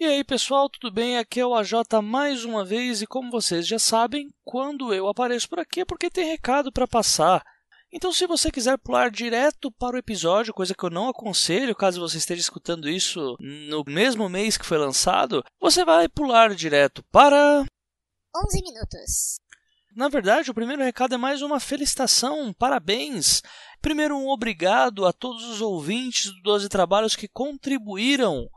E aí pessoal, tudo bem? Aqui é o AJ mais uma vez e como vocês já sabem, quando eu apareço por aqui é porque tem recado para passar. Então, se você quiser pular direto para o episódio, coisa que eu não aconselho, caso você esteja escutando isso no mesmo mês que foi lançado, você vai pular direto para 11 minutos. Na verdade, o primeiro recado é mais uma felicitação, parabéns. Primeiro, um obrigado a todos os ouvintes do 12 Trabalhos que contribuíram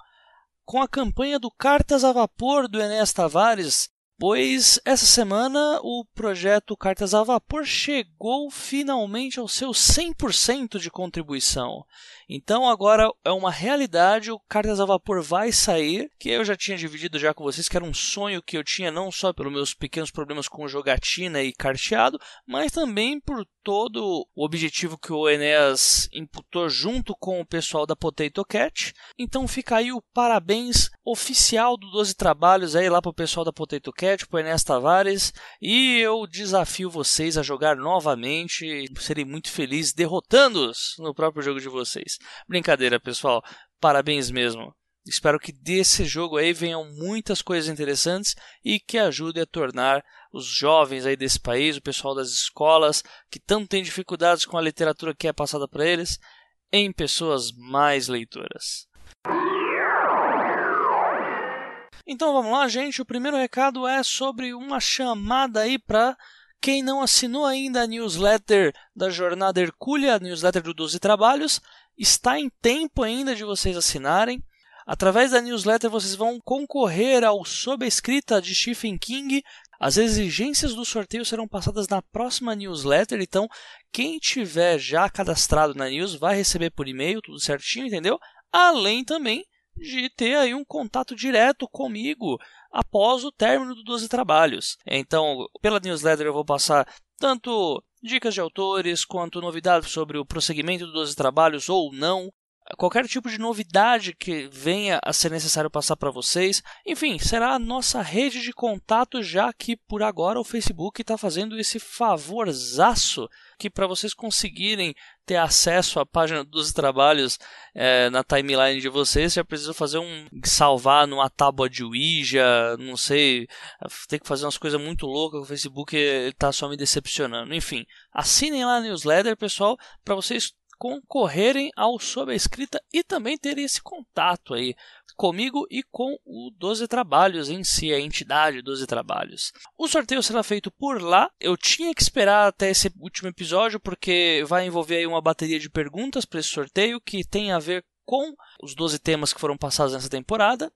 com a campanha do Cartas a Vapor do Enéas Tavares, pois essa semana o projeto Cartas a Vapor chegou finalmente ao seu 100% de contribuição. Então agora é uma realidade, o Cartas a Vapor vai sair, que eu já tinha dividido já com vocês, que era um sonho que eu tinha não só pelos meus pequenos problemas com jogatina e carteado, mas também por todo o objetivo que o Enéas imputou junto com o pessoal da Potato Cat. Então fica aí o parabéns oficial do 12 Trabalhos aí lá pro pessoal da Potato Cat, pro Enéas Tavares, e eu desafio vocês a jogar novamente, serei muito feliz derrotando-os no próprio jogo de vocês. Brincadeira, pessoal. Parabéns mesmo. Espero que desse jogo aí venham muitas coisas interessantes e que ajude a tornar os jovens aí desse país, o pessoal das escolas, que tanto tem dificuldades com a literatura que é passada para eles, em pessoas mais leitoras. Então vamos lá, gente. O primeiro recado é sobre uma chamada aí para quem não assinou ainda a newsletter da Jornada Hercúlea, a newsletter do 12 Trabalhos, está em tempo ainda de vocês assinarem. Através da newsletter vocês vão concorrer ao Sob a Escrita de Stephen King. As exigências do sorteio serão passadas na próxima newsletter, então quem tiver já cadastrado na news vai receber por e-mail, tudo certinho, entendeu? Além também de ter aí um contato direto comigo após o término dos 12 trabalhos. Então, pela newsletter eu vou passar tanto dicas de autores, quanto novidades sobre o prosseguimento dos 12 trabalhos ou não, qualquer tipo de novidade que venha a ser necessário passar para vocês. Enfim, será a nossa rede de contato, já que por agora o Facebook está fazendo esse favorzaço que para vocês conseguirem ter acesso à página dos trabalhos é, na timeline de vocês, já precisa fazer um salvar numa tábua de Ouija, não sei, tem que fazer umas coisas muito loucas, o Facebook está só me decepcionando. Enfim, assinem lá a newsletter, pessoal, para vocês concorrerem ao Sob a Escrita e também terem esse contato aí comigo e com o 12 Trabalhos em si, a entidade 12 Trabalhos. O sorteio será feito por lá. Eu tinha que esperar até esse último episódio porque vai envolver aí uma bateria de perguntas para esse sorteio que tem a ver com os 12 temas que foram passados nessa temporada.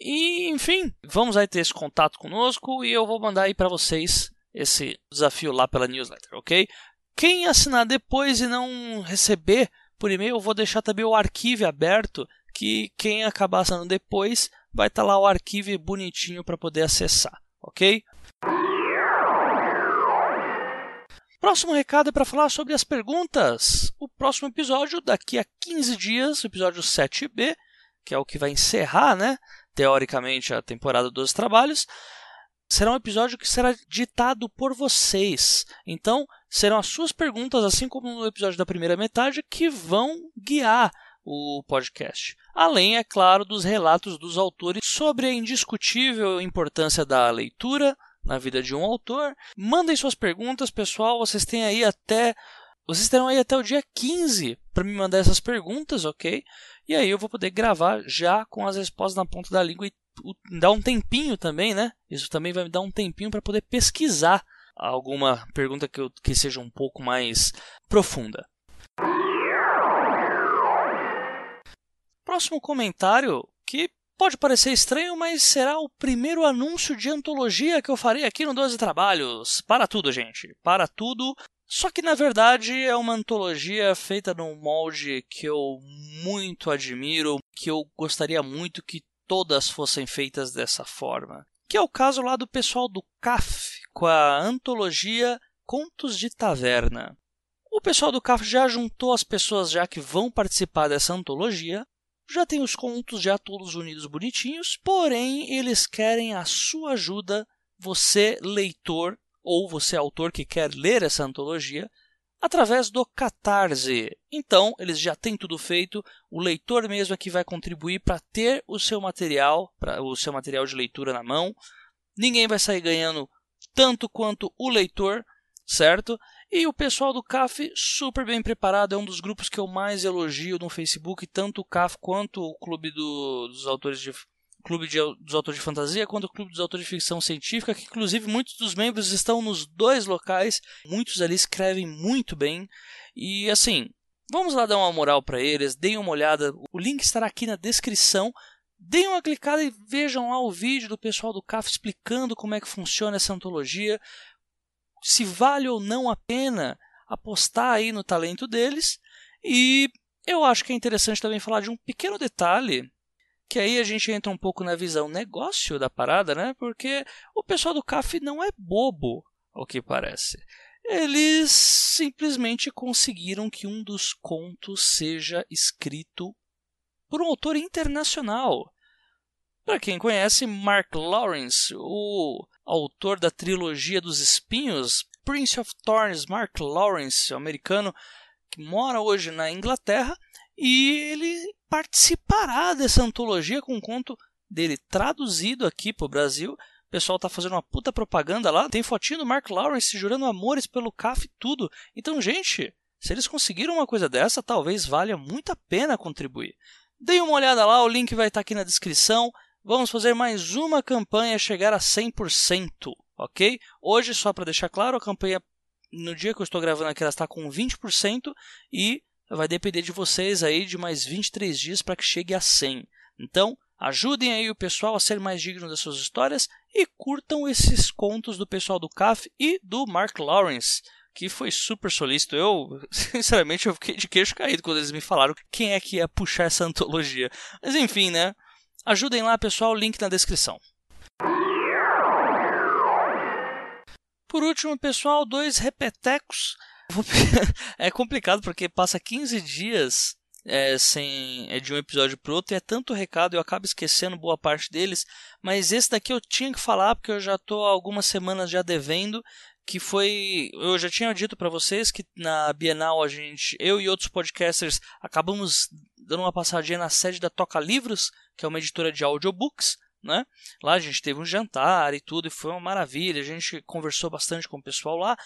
E, enfim, vamos aí ter esse contato conosco e eu vou mandar aí para vocês esse desafio lá pela newsletter, ok? Quem assinar depois e não receber por e-mail, eu vou deixar também o arquivo aberto, que quem acabar assinando depois vai estar tá lá o arquivo bonitinho para poder acessar, ok? Próximo recado é para falar sobre as perguntas. O próximo episódio, daqui a 15 dias, o episódio 7B, que é o que vai encerrar, né, teoricamente, a temporada dos trabalhos, será um episódio que será ditado por vocês. Então, serão as suas perguntas, assim como no episódio da primeira metade, que vão guiar o podcast. Além, é claro, dos relatos dos autores sobre a indiscutível importância da leitura na vida de um autor. Mandem suas perguntas, pessoal. Vocês têm aí até. Vocês terão aí até o dia 15 para me mandar essas perguntas, ok? E aí eu vou poder gravar já com as respostas na ponta da língua e dar um tempinho também, né? Isso também vai me dar um tempinho para poder pesquisar alguma pergunta que, eu, que seja um pouco mais profunda. Próximo comentário que pode parecer estranho, mas será o primeiro anúncio de antologia que eu farei aqui no 12 Trabalhos. Para tudo, gente. Para tudo. Só que na verdade é uma antologia feita num molde que eu muito admiro, que eu gostaria muito que todas fossem feitas dessa forma. Que é o caso lá do pessoal do CAF, com a antologia Contos de Taverna. O pessoal do CAF já juntou as pessoas já que vão participar dessa antologia, já tem os contos já todos unidos bonitinhos, porém eles querem a sua ajuda, você leitor ou você autor que quer ler essa antologia, através do Catarse. Então, eles já têm tudo feito, o leitor mesmo é que vai contribuir para ter o seu material, o seu material de leitura na mão. Ninguém vai sair ganhando tanto quanto o leitor, certo? E o pessoal do CAF super bem preparado, é um dos grupos que eu mais elogio no Facebook, tanto o CAF quanto o Clube do, dos Autores de Clube de, dos Autores de Fantasia quanto o Clube dos Autores de Ficção Científica, que inclusive muitos dos membros estão nos dois locais, muitos ali escrevem muito bem. E assim, vamos lá dar uma moral para eles, deem uma olhada, o link estará aqui na descrição. Deem uma clicada e vejam lá o vídeo do pessoal do CAF explicando como é que funciona essa antologia, se vale ou não a pena apostar aí no talento deles. E eu acho que é interessante também falar de um pequeno detalhe que aí a gente entra um pouco na visão negócio da parada, né? Porque o pessoal do CAF não é bobo, ao que parece. Eles simplesmente conseguiram que um dos contos seja escrito por um autor internacional. Para quem conhece, Mark Lawrence, o autor da trilogia dos espinhos, Prince of Thorns, Mark Lawrence, americano que mora hoje na Inglaterra, e ele participará dessa antologia com um conto dele traduzido aqui para o Brasil. O pessoal tá fazendo uma puta propaganda lá. Tem fotinho do Mark Lawrence jurando amores pelo CAF e tudo. Então, gente, se eles conseguiram uma coisa dessa, talvez valha muito a pena contribuir. Dê uma olhada lá, o link vai estar tá aqui na descrição. Vamos fazer mais uma campanha chegar a 100%, ok? Hoje, só para deixar claro, a campanha no dia que eu estou gravando aqui ela está com 20% e vai depender de vocês aí de mais 23 dias para que chegue a 100. Então, ajudem aí o pessoal a ser mais digno das suas histórias e curtam esses contos do pessoal do CAF e do Mark Lawrence, que foi super solícito. Eu, sinceramente, eu fiquei de queixo caído quando eles me falaram quem é que ia puxar essa antologia. Mas enfim, né? Ajudem lá, pessoal, link na descrição. Por último, pessoal, dois repetecos é complicado porque passa 15 dias é, sem, é de um episódio pro outro e é tanto recado eu acabo esquecendo boa parte deles. Mas esse daqui eu tinha que falar porque eu já estou algumas semanas já devendo. Que foi. Eu já tinha dito para vocês que na Bienal a gente, eu e outros podcasters, acabamos dando uma passadinha na sede da Toca Livros, que é uma editora de audiobooks. Né? Lá a gente teve um jantar e tudo, e foi uma maravilha. A gente conversou bastante com o pessoal lá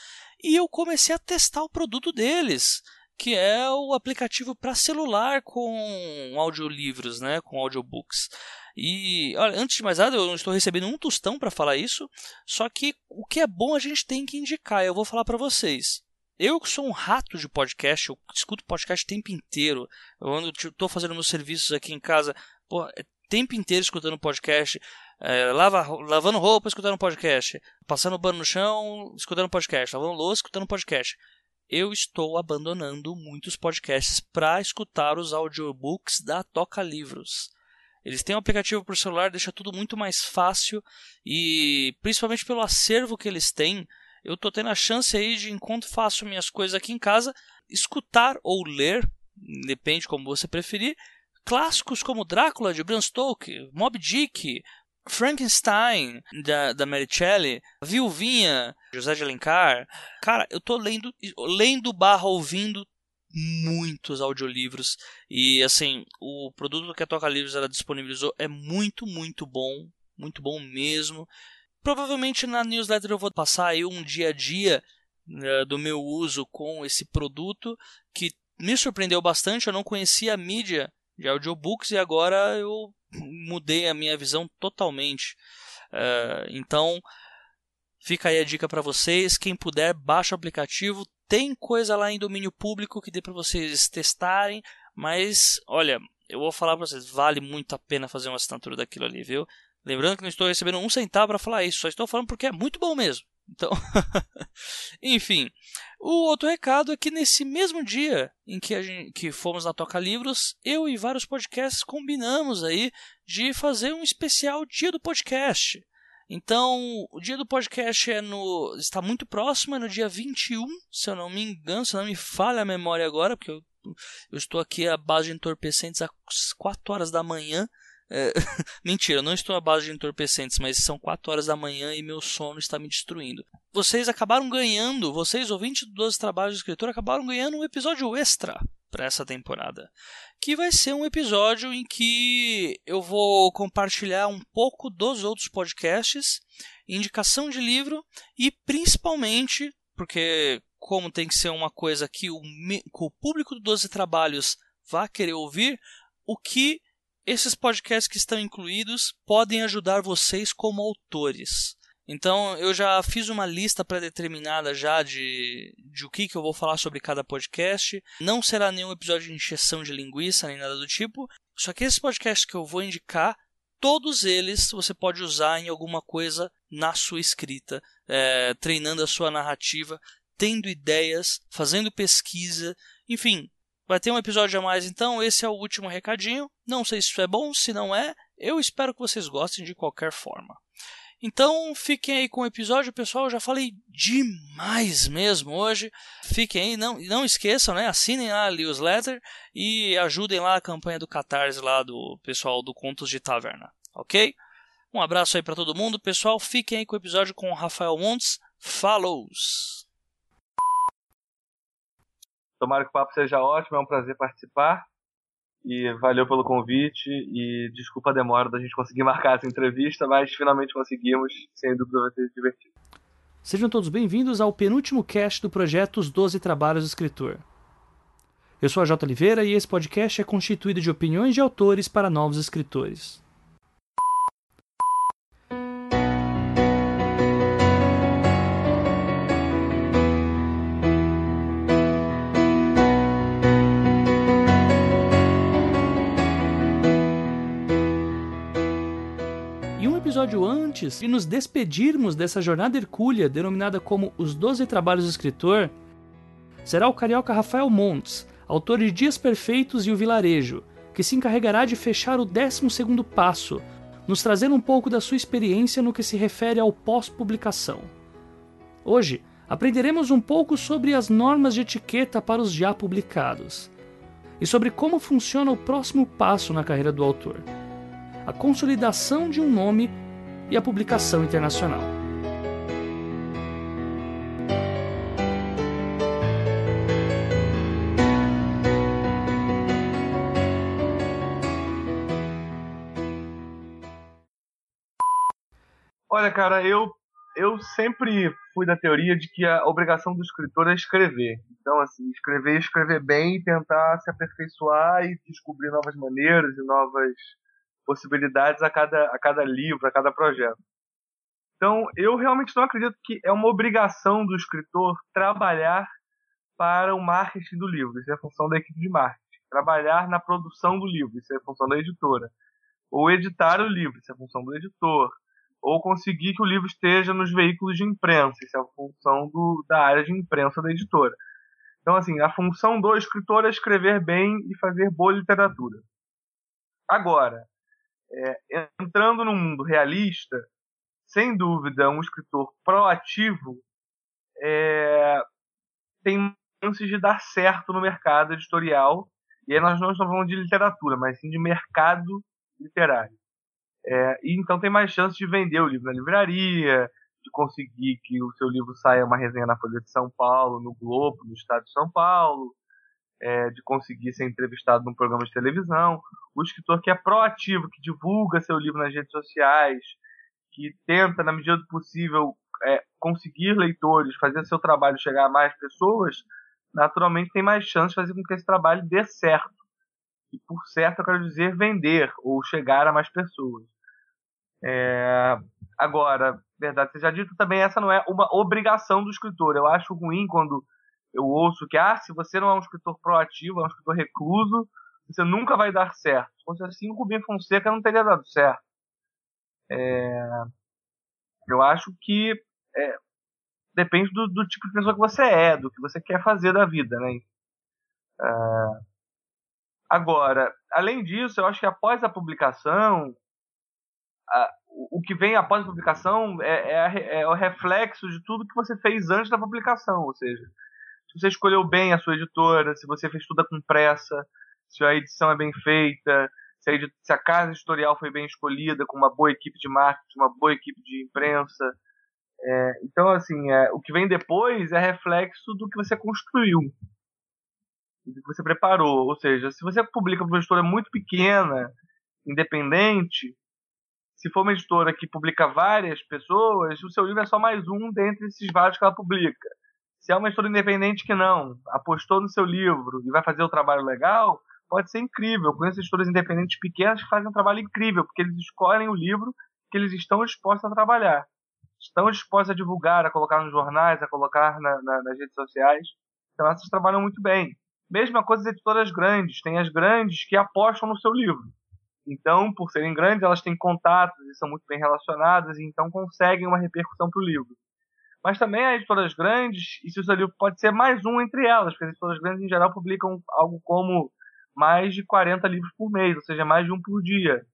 e eu comecei a testar o produto deles, que é o aplicativo para celular com audiolivros, né? com audiobooks. E olha, antes de mais nada, eu não estou recebendo um tostão para falar isso, só que o que é bom a gente tem que indicar. Eu vou falar para vocês. Eu que sou um rato de podcast, eu escuto podcast o tempo inteiro. Eu estou fazendo meus serviços aqui em casa, pô, é tempo inteiro escutando podcast, é, lava, lavando roupa, escutando podcast, passando pano no chão, escutando podcast, lavando louça, escutando podcast. Eu estou abandonando muitos podcasts para escutar os audiobooks da Toca Livros. Eles têm um aplicativo para o celular, deixa tudo muito mais fácil e principalmente pelo acervo que eles têm, eu estou tendo a chance aí de enquanto faço minhas coisas aqui em casa, escutar ou ler, depende como você preferir, clássicos como Drácula de Bram Stoker, Moby Dick, Frankenstein da, da Mary Shelley, Viuvinha, José de Alencar. Cara, eu tô lendo, lendo barra ouvindo muitos audiolivros e assim, o produto que a Toca Livros ela disponibilizou é muito, muito bom, muito bom mesmo. Provavelmente na newsletter eu vou passar aí um dia a dia né, do meu uso com esse produto que me surpreendeu bastante. Eu não conhecia a mídia de audiobooks e agora eu mudei a minha visão totalmente. Uh, então, fica aí a dica para vocês. Quem puder, baixa o aplicativo. Tem coisa lá em domínio público que dê para vocês testarem, mas olha, eu vou falar para vocês, vale muito a pena fazer uma assinatura daquilo ali, viu? Lembrando que não estou recebendo um centavo para falar isso, só estou falando porque é muito bom mesmo. Então, enfim, o outro recado é que nesse mesmo dia em que, gente, que fomos na Toca Livros, eu e vários podcasts combinamos aí de fazer um especial Dia do Podcast. Então, o dia do podcast é no, está muito próximo, é no dia 21, se eu não me engano, se não me falha a memória agora, porque eu, eu estou aqui à base de entorpecentes às 4 horas da manhã É... Mentira, eu não estou à base de entorpecentes, mas são 4 horas da manhã e meu sono está me destruindo. Vocês acabaram ganhando, vocês ouvintes do 12 Trabalhos do Escritor, acabaram ganhando um episódio extra para essa temporada, que vai ser um episódio em que eu vou compartilhar um pouco dos outros podcasts, indicação de livro e principalmente, porque como tem que ser uma coisa que o, que o público do 12 Trabalhos vá querer ouvir, o que esses podcasts que estão incluídos podem ajudar vocês como autores. Então eu já fiz uma lista pré-determinada já de, de o que, que eu vou falar sobre cada podcast. Não será nenhum episódio de encheção de linguiça nem nada do tipo. Só que esses podcasts que eu vou indicar, todos eles você pode usar em alguma coisa na sua escrita, é, treinando a sua narrativa, tendo ideias, fazendo pesquisa, enfim. Vai ter um episódio a mais, então esse é o último recadinho. Não sei se isso é bom, se não é, eu espero que vocês gostem de qualquer forma. Então fiquem aí com o episódio, pessoal. Eu já falei demais mesmo hoje. Fiquem aí, não, não esqueçam, né? Assinem lá a newsletter e ajudem lá a campanha do Catarse lá do pessoal do Contos de Taverna, ok? Um abraço aí para todo mundo, pessoal. Fiquem aí com o episódio com o Rafael Montes. Falou! Tomara que o papo seja ótimo, é um prazer participar. E valeu pelo convite e desculpa a demora da gente conseguir marcar essa entrevista, mas finalmente conseguimos, sem dúvida vai ser divertido. Sejam todos bem-vindos ao penúltimo cast do projeto Os Doze Trabalhos do Escritor. Eu sou a J. Oliveira e esse podcast é constituído de opiniões de autores para novos escritores. Episódio antes de nos despedirmos dessa jornada hercúlea denominada como Os Doze Trabalhos do Escritor, será o carioca Rafael Montes, autor de Dias Perfeitos e o Vilarejo, que se encarregará de fechar o 12 passo, nos trazendo um pouco da sua experiência no que se refere ao pós-publicação. Hoje, aprenderemos um pouco sobre as normas de etiqueta para os já publicados e sobre como funciona o próximo passo na carreira do autor a consolidação de um nome e a publicação internacional. Olha, cara, eu eu sempre fui da teoria de que a obrigação do escritor é escrever. Então, assim, escrever e escrever bem tentar se aperfeiçoar e descobrir novas maneiras e novas possibilidades a cada, a cada livro, a cada projeto. Então, eu realmente não acredito que é uma obrigação do escritor trabalhar para o marketing do livro. Isso é função da equipe de marketing. Trabalhar na produção do livro. Isso é função da editora. Ou editar o livro. Isso é função do editor. Ou conseguir que o livro esteja nos veículos de imprensa. Isso é a função do, da área de imprensa da editora. Então, assim, a função do escritor é escrever bem e fazer boa literatura. Agora, é, entrando no mundo realista, sem dúvida, um escritor proativo é, tem chances de dar certo no mercado editorial. E aí nós não estamos falando de literatura, mas sim de mercado literário. É, e então tem mais chance de vender o livro na livraria, de conseguir que o seu livro saia uma resenha na Folha de São Paulo, no Globo, no Estado de São Paulo, é, de conseguir ser entrevistado num programa de televisão, o escritor que é proativo, que divulga seu livro nas redes sociais, que tenta, na medida do possível, é, conseguir leitores, fazer seu trabalho chegar a mais pessoas, naturalmente tem mais chance de fazer com que esse trabalho dê certo. E por certo eu quero dizer vender ou chegar a mais pessoas. É... Agora, verdade seja dito, também essa não é uma obrigação do escritor. Eu acho ruim quando eu ouço que, ah, se você não é um escritor proativo, é um escritor recluso, você nunca vai dar certo. Se fosse assim, o Rubinho Fonseca não teria dado certo. É... Eu acho que é... depende do, do, tipo de pessoa que você é, do que você quer fazer da vida, né? É... Agora, além disso, eu acho que após a publicação, a, o que vem após a publicação é, é, é, o reflexo de tudo que você fez antes da publicação, ou seja, se você escolheu bem a sua editora, se você fez tudo com pressa, se a edição é bem feita, se a, se a casa editorial foi bem escolhida, com uma boa equipe de marketing, uma boa equipe de imprensa. É, então, assim, é, o que vem depois é reflexo do que você construiu, do que você preparou. Ou seja, se você publica para uma editora muito pequena, independente, se for uma editora que publica várias pessoas, o seu livro é só mais um dentre esses vários que ela publica. Se é uma editora independente que não, apostou no seu livro e vai fazer o trabalho legal, pode ser incrível. Eu conheço editoras independentes pequenas que fazem um trabalho incrível, porque eles escolhem o livro que eles estão dispostos a trabalhar. Estão dispostos a divulgar, a colocar nos jornais, a colocar na, na, nas redes sociais. Então essas trabalham muito bem. Mesma coisa as editoras grandes. Tem as grandes que apostam no seu livro. Então, por serem grandes, elas têm contatos e são muito bem relacionadas, e então conseguem uma repercussão para o livro. Mas também há editoras grandes, e se o livro pode ser mais um entre elas, porque as editoras grandes em geral publicam algo como mais de 40 livros por mês, ou seja, mais de um por dia.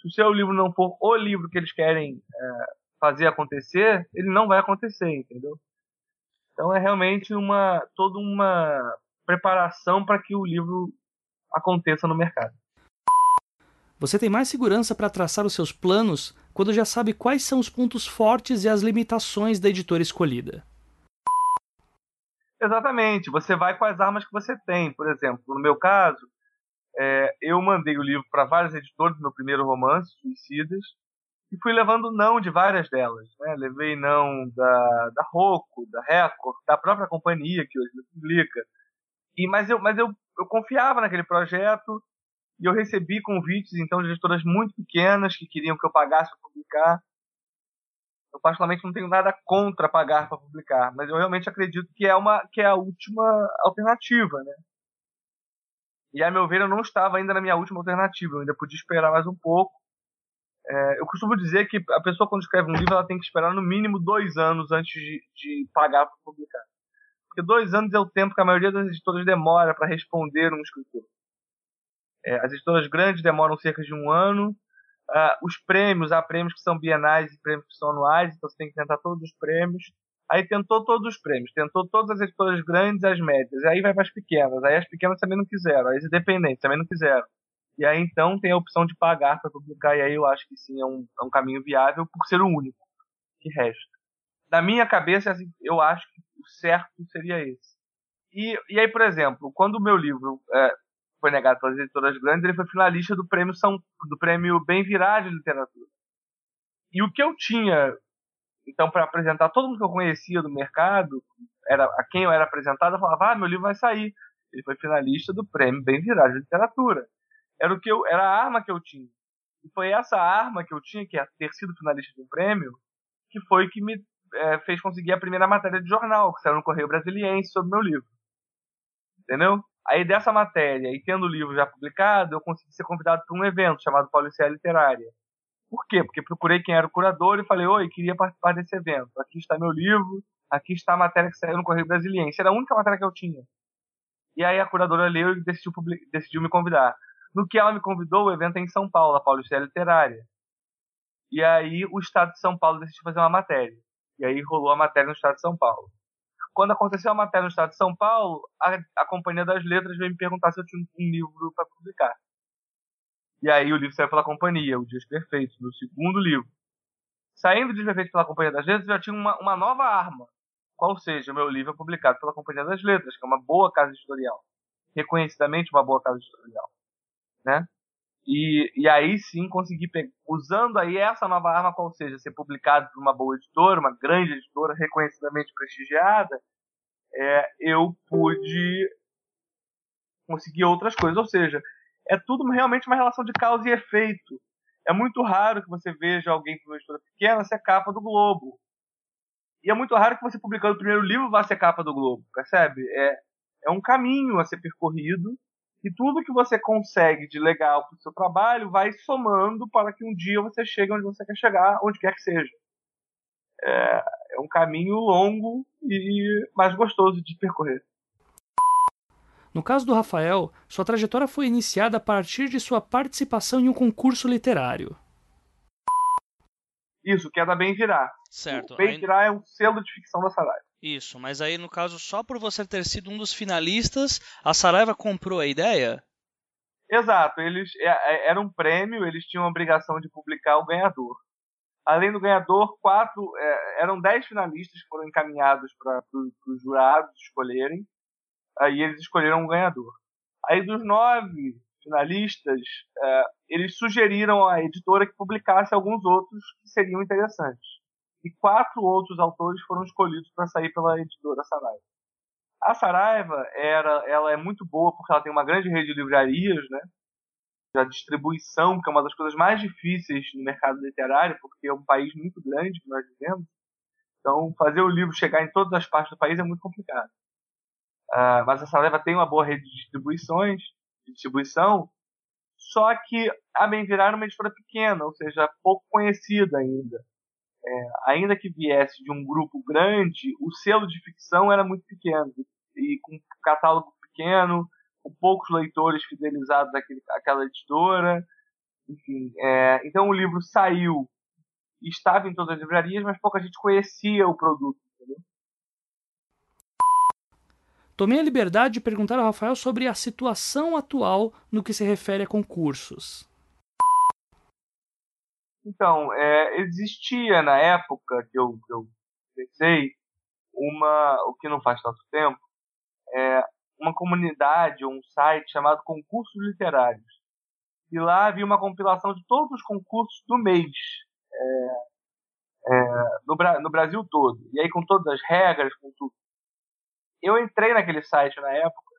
Se o seu livro não for o livro que eles querem é, fazer acontecer, ele não vai acontecer, entendeu? Então é realmente uma toda uma preparação para que o livro aconteça no mercado. Você tem mais segurança para traçar os seus planos quando já sabe quais são os pontos fortes e as limitações da editora escolhida. Exatamente, você vai com as armas que você tem. Por exemplo, no meu caso, é, eu mandei o livro para vários editores do meu primeiro romance, Suicidas, e fui levando não de várias delas. Né? Levei não da, da Rocco, da Record, da própria companhia que hoje me publica. E, mas eu, mas eu, eu confiava naquele projeto, e eu recebi convites, então, de editoras muito pequenas que queriam que eu pagasse para publicar. Eu, particularmente, não tenho nada contra pagar para publicar, mas eu realmente acredito que é, uma, que é a última alternativa, né? E, a meu ver, eu não estava ainda na minha última alternativa, eu ainda podia esperar mais um pouco. É, eu costumo dizer que a pessoa, quando escreve um livro, ela tem que esperar no mínimo dois anos antes de, de pagar para publicar. Porque dois anos é o tempo que a maioria das editoras demora para responder um escritor. É, as editoras grandes demoram cerca de um ano. Uh, os prêmios, há prêmios que são bienais e prêmios que são anuais, então você tem que tentar todos os prêmios. Aí tentou todos os prêmios, tentou todas as editoras grandes e as médias, aí vai para as pequenas. Aí as pequenas também não quiseram, as independentes também não quiseram. E aí então tem a opção de pagar para publicar, e aí eu acho que sim, é um, é um caminho viável por ser o único que resta. Na minha cabeça, assim, eu acho que o certo seria esse. E, e aí, por exemplo, quando o meu livro é, foi negado pelas editoras grandes, ele foi finalista do prêmio São do prêmio Bem Virar de literatura. E o que eu tinha então para apresentar todo mundo que eu conhecia do mercado, era a quem eu era apresentado, eu falava: "Ah, meu livro vai sair". Ele foi finalista do prêmio Bem Virar de literatura. Era o que eu era a arma que eu tinha. E foi essa arma que eu tinha, que é ter sido finalista de um prêmio, que foi que me é, fez conseguir a primeira matéria de jornal, que saiu no Correio Brasiliense sobre meu livro. Entendeu? Aí dessa matéria, e tendo o livro já publicado, eu consegui ser convidado para um evento chamado Paulicéia Literária. Por quê? Porque procurei quem era o curador e falei, oi, queria participar desse evento. Aqui está meu livro, aqui está a matéria que saiu no Correio Brasiliense. Era a única matéria que eu tinha. E aí a curadora leu e decidiu, decidiu me convidar. No que ela me convidou, o evento é em São Paulo, a Paulicéia Literária. E aí o Estado de São Paulo decidiu fazer uma matéria. E aí rolou a matéria no Estado de São Paulo. Quando aconteceu a matéria no estado de São Paulo, a, a Companhia das Letras veio me perguntar se eu tinha um livro para publicar. E aí o livro saiu pela companhia, O Dias Perfeitos, meu segundo livro. Saindo de Perfeitos pela Companhia das Letras, eu já tinha uma, uma nova arma. Qual seja, o meu livro é publicado pela Companhia das Letras, que é uma boa casa editorial. Reconhecidamente uma boa casa editorial. Né? E, e aí sim consegui pegar, usando aí essa nova arma, qual seja, ser publicado por uma boa editora, uma grande editora reconhecidamente prestigiada, é, eu pude conseguir outras coisas. Ou seja, é tudo realmente uma relação de causa e efeito. É muito raro que você veja alguém com uma editora pequena ser capa do Globo. E é muito raro que você publicando o primeiro livro vá ser capa do Globo, percebe? É, é um caminho a ser percorrido e tudo que você consegue de legal para o seu trabalho vai somando para que um dia você chegue onde você quer chegar, onde quer que seja. É, é um caminho longo e mais gostoso de percorrer. No caso do Rafael, sua trajetória foi iniciada a partir de sua participação em um concurso literário. Isso, que é da Bem Virar. Certo. O Bem Virar é um selo de ficção da Saraiva. Isso, mas aí no caso, só por você ter sido um dos finalistas, a Saraiva comprou a ideia? Exato, eles é, é, era um prêmio, eles tinham a obrigação de publicar o ganhador. Além do ganhador, quatro é, eram dez finalistas que foram encaminhados para os jurados escolherem. Aí eles escolheram um ganhador. Aí dos nove finalistas, eles sugeriram à editora que publicasse alguns outros que seriam interessantes. E quatro outros autores foram escolhidos para sair pela editora Saraiva. A Saraiva era, ela é muito boa porque ela tem uma grande rede de livrarias, né? A distribuição, que é uma das coisas mais difíceis no mercado literário, porque é um país muito grande que nós vivemos. Então, fazer o livro chegar em todas as partes do país é muito complicado. Uh, mas a Saraiva tem uma boa rede de distribuições, de distribuição, só que a Bem-Virar era uma editora pequena, ou seja, pouco conhecida ainda. É, ainda que viesse de um grupo grande, o selo de ficção era muito pequeno e com um catálogo pequeno, com poucos leitores fidelizados àquele, àquela editora. Enfim, é, então o livro saiu e estava em todas as livrarias, mas pouca gente conhecia o produto. Entendeu? Tomei a liberdade de perguntar ao Rafael sobre a situação atual no que se refere a concursos. Então, é, existia na época que eu, que eu pensei uma, o que não faz tanto tempo, é, uma comunidade um site chamado Concursos Literários. E lá havia uma compilação de todos os concursos do mês, é, é, no, no, Brasil todo. E aí com todas as regras, com tudo. Eu entrei naquele site na época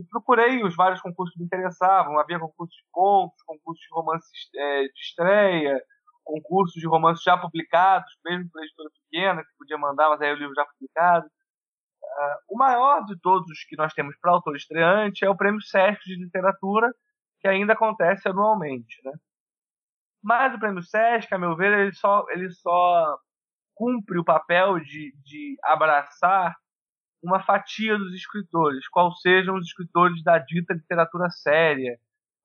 e procurei os vários concursos que me interessavam. Havia concursos de contos, concursos de romances é, de estreia, concursos de romances já publicados, mesmo para editora pequena, que podia mandar, mas aí o livro já publicado. Uh, o maior de todos que nós temos para autor estreante é o Prêmio Sesc de Literatura, que ainda acontece anualmente. Né? Mas o Prêmio Sesc, a meu ver, ele só, ele só cumpre o papel de, de abraçar uma fatia dos escritores, qual sejam os escritores da dita literatura séria,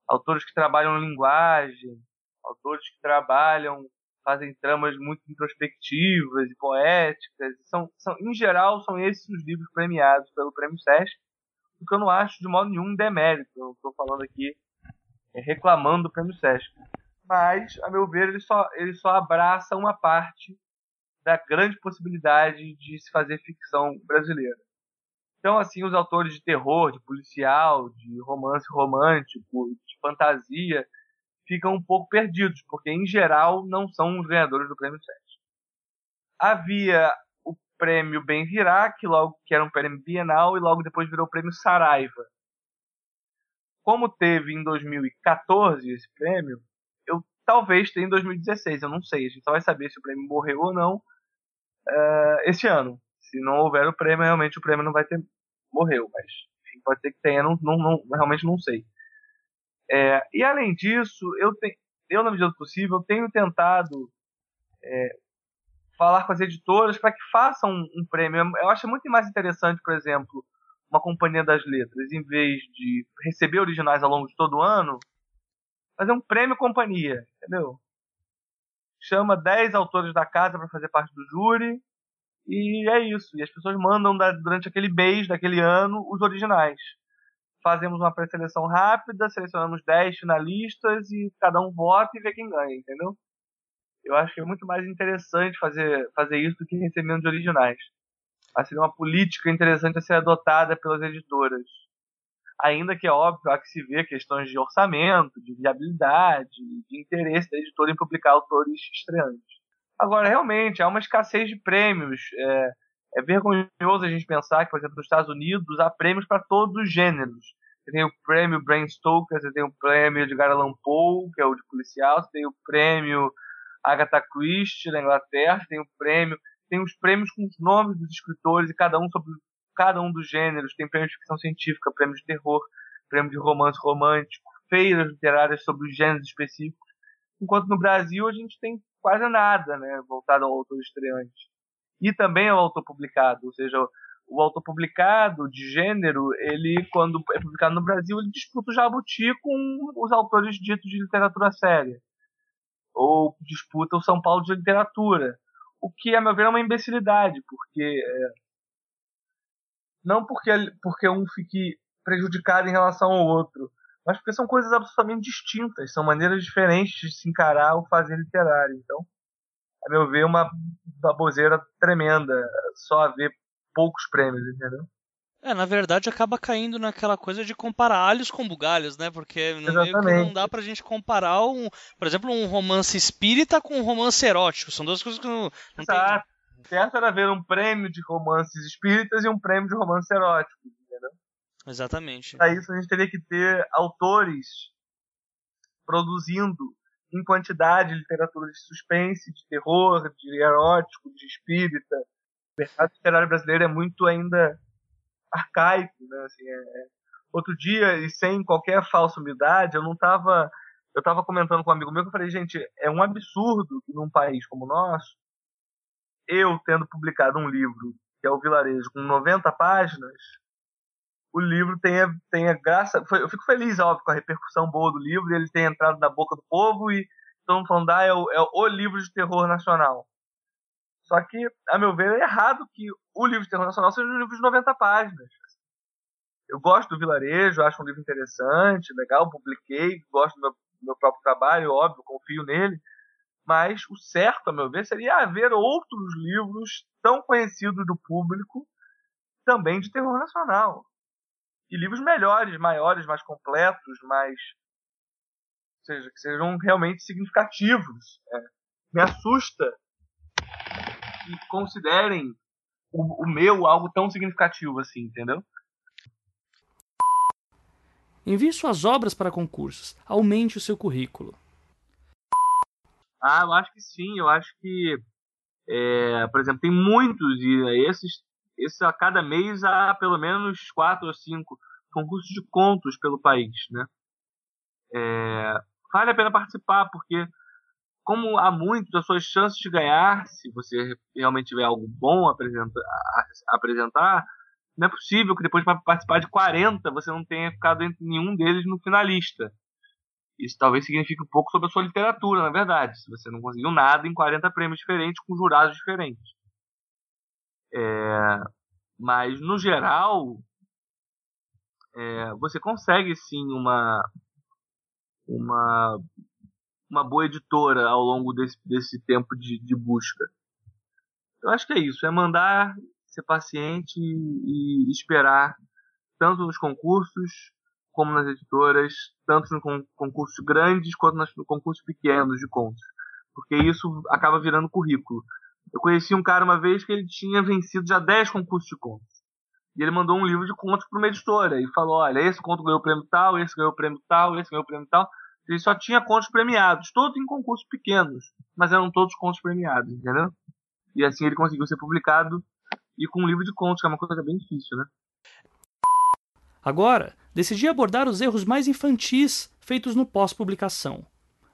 autores que trabalham linguagem, autores que trabalham fazem tramas muito introspectivas e poéticas. São, são, em geral, são esses os livros premiados pelo Prêmio Sesc, o que eu não acho de modo nenhum demérito. Eu estou falando aqui é, reclamando do Prêmio Sesc. Mas, a meu ver, ele só, ele só abraça uma parte da grande possibilidade de se fazer ficção brasileira. Então, assim, os autores de terror, de policial, de romance romântico, de fantasia, ficam um pouco perdidos, porque em geral não são os ganhadores do prêmio 7. Havia o prêmio Bem Virá, que logo que era um prêmio bienal e logo depois virou o prêmio Saraiva. Como teve em 2014 esse prêmio, eu talvez tenha em 2016, eu não sei, a gente só vai saber se o prêmio morreu ou não uh, esse ano. Se não houver o prêmio, realmente o prêmio não vai ter morreu, mas enfim, pode ser que tenha, não, não, não realmente não sei. É, e além disso, eu, te, eu, na medida do possível, tenho tentado é, falar com as editoras para que façam um, um, prêmio. Eu acho muito mais interessante, por exemplo, uma companhia das letras, em vez de receber originais ao longo de todo o ano, fazer um prêmio companhia, entendeu? Chama 10 autores da casa para fazer parte do júri e é isso. E as pessoas mandam durante aquele mês daquele ano os originais fazemos uma pré-seleção rápida, selecionamos 10 finalistas e cada um vota e vê quem ganha, entendeu? Eu acho que é muito mais interessante fazer, fazer isso do que receber de originais. Mas seria uma política interessante a ser adotada pelas editoras. Ainda que é óbvio, há que se ver questões de orçamento, de viabilidade, de interesse da editora em publicar autores estreantes. Agora, realmente, há uma escassez de prêmios. É, é vergonhoso a gente pensar que, por exemplo, nos Estados Unidos há prêmios para todos os gêneros. Você tem o prêmio Bram Stoker, você tem o prêmio Edgar Allan Poe, que é o de policial, você tem o prêmio Agatha Christie na Inglaterra, você tem o prêmio, tem os prêmios com os nomes dos escritores e cada um sobre cada um dos gêneros. Tem prêmio de ficção científica, prêmio de terror, prêmio de romance romântico, feiras literárias sobre os gêneros específicos. Enquanto no Brasil a gente tem quase nada, né, voltado ao autor estreante e também ao autor publicado, ou seja, o autopublicado de gênero, ele, quando é publicado no Brasil, ele disputa o jabuti com os autores ditos de literatura séria. Ou disputa o São Paulo de literatura. O que, a meu ver, é uma imbecilidade, porque. É, não porque, porque um fique prejudicado em relação ao outro, mas porque são coisas absolutamente distintas, são maneiras diferentes de se encarar o fazer literário. Então, a meu ver, uma baboseira tremenda só haver poucos prêmios, entendeu? É, na verdade acaba caindo naquela coisa de comparar alhos com bugalhos, né? Porque não dá pra gente comparar, um, por exemplo, um romance espírita com um romance erótico. São duas coisas que não, não Exato. tem... Certo era ver um prêmio de romances espíritas e um prêmio de romance erótico? Exatamente. Para isso a gente teria que ter autores produzindo em quantidade literatura de suspense, de terror, de erótico, de espírita. O mercado literário brasileiro é muito ainda arcaico, né? Assim, é... é. Outro dia, e sem qualquer falsa humildade, eu não estava eu estava comentando com um amigo meu que eu falei, gente, é um absurdo que num país como o nosso, eu tendo publicado um livro, que é o Vilarejo, com 90 páginas, o livro tenha, tenha graça. Eu fico feliz, óbvio, com a repercussão boa do livro, ele tenha entrado na boca do povo e estão falando, ah, é o, é o livro de terror nacional. Só que, a meu ver, é errado que o livro de terror nacional seja um livro de 90 páginas. Eu gosto do Vilarejo, acho um livro interessante, legal, publiquei, gosto do meu, do meu próprio trabalho, óbvio, confio nele. Mas o certo, a meu ver, seria haver outros livros tão conhecidos do público também de terror nacional e livros melhores, maiores, mais completos, mais. Ou seja, que sejam realmente significativos. É. Me assusta que considerem o, o meu algo tão significativo assim, entendeu? Envie suas obras para concursos. Aumente o seu currículo. Ah, eu acho que sim. Eu acho que, é, por exemplo, tem muitos e esses esse a cada mês há pelo menos quatro ou cinco concursos de contos pelo país, né? É, vale a pena participar porque como há muitos, as suas chances de ganhar, se você realmente tiver algo bom a apresentar, não é possível que depois para participar de 40 você não tenha ficado entre nenhum deles no finalista. Isso talvez signifique um pouco sobre a sua literatura, na verdade, se você não conseguiu nada em 40 prêmios diferentes com jurados diferentes. É, mas, no geral, é, você consegue sim uma, uma, uma boa editora ao longo desse, desse tempo de, de busca. Eu acho que é isso, é mandar, ser paciente e, e esperar, tanto nos concursos como nas editoras, tanto nos concursos grandes quanto nos concursos pequenos de contos. Porque isso acaba virando currículo. Eu conheci um cara uma vez que ele tinha vencido já 10 concursos de contos. E ele mandou um livro de contos para uma editora e falou: olha, esse conto ganhou o prêmio tal, esse ganhou o prêmio tal, esse ganhou o prêmio tal. Ele só tinha contos premiados, todos em concursos pequenos, mas eram todos contos premiados, entendeu? E assim ele conseguiu ser publicado e com um livro de contos, que é uma coisa bem difícil, né? Agora, decidi abordar os erros mais infantis feitos no pós-publicação.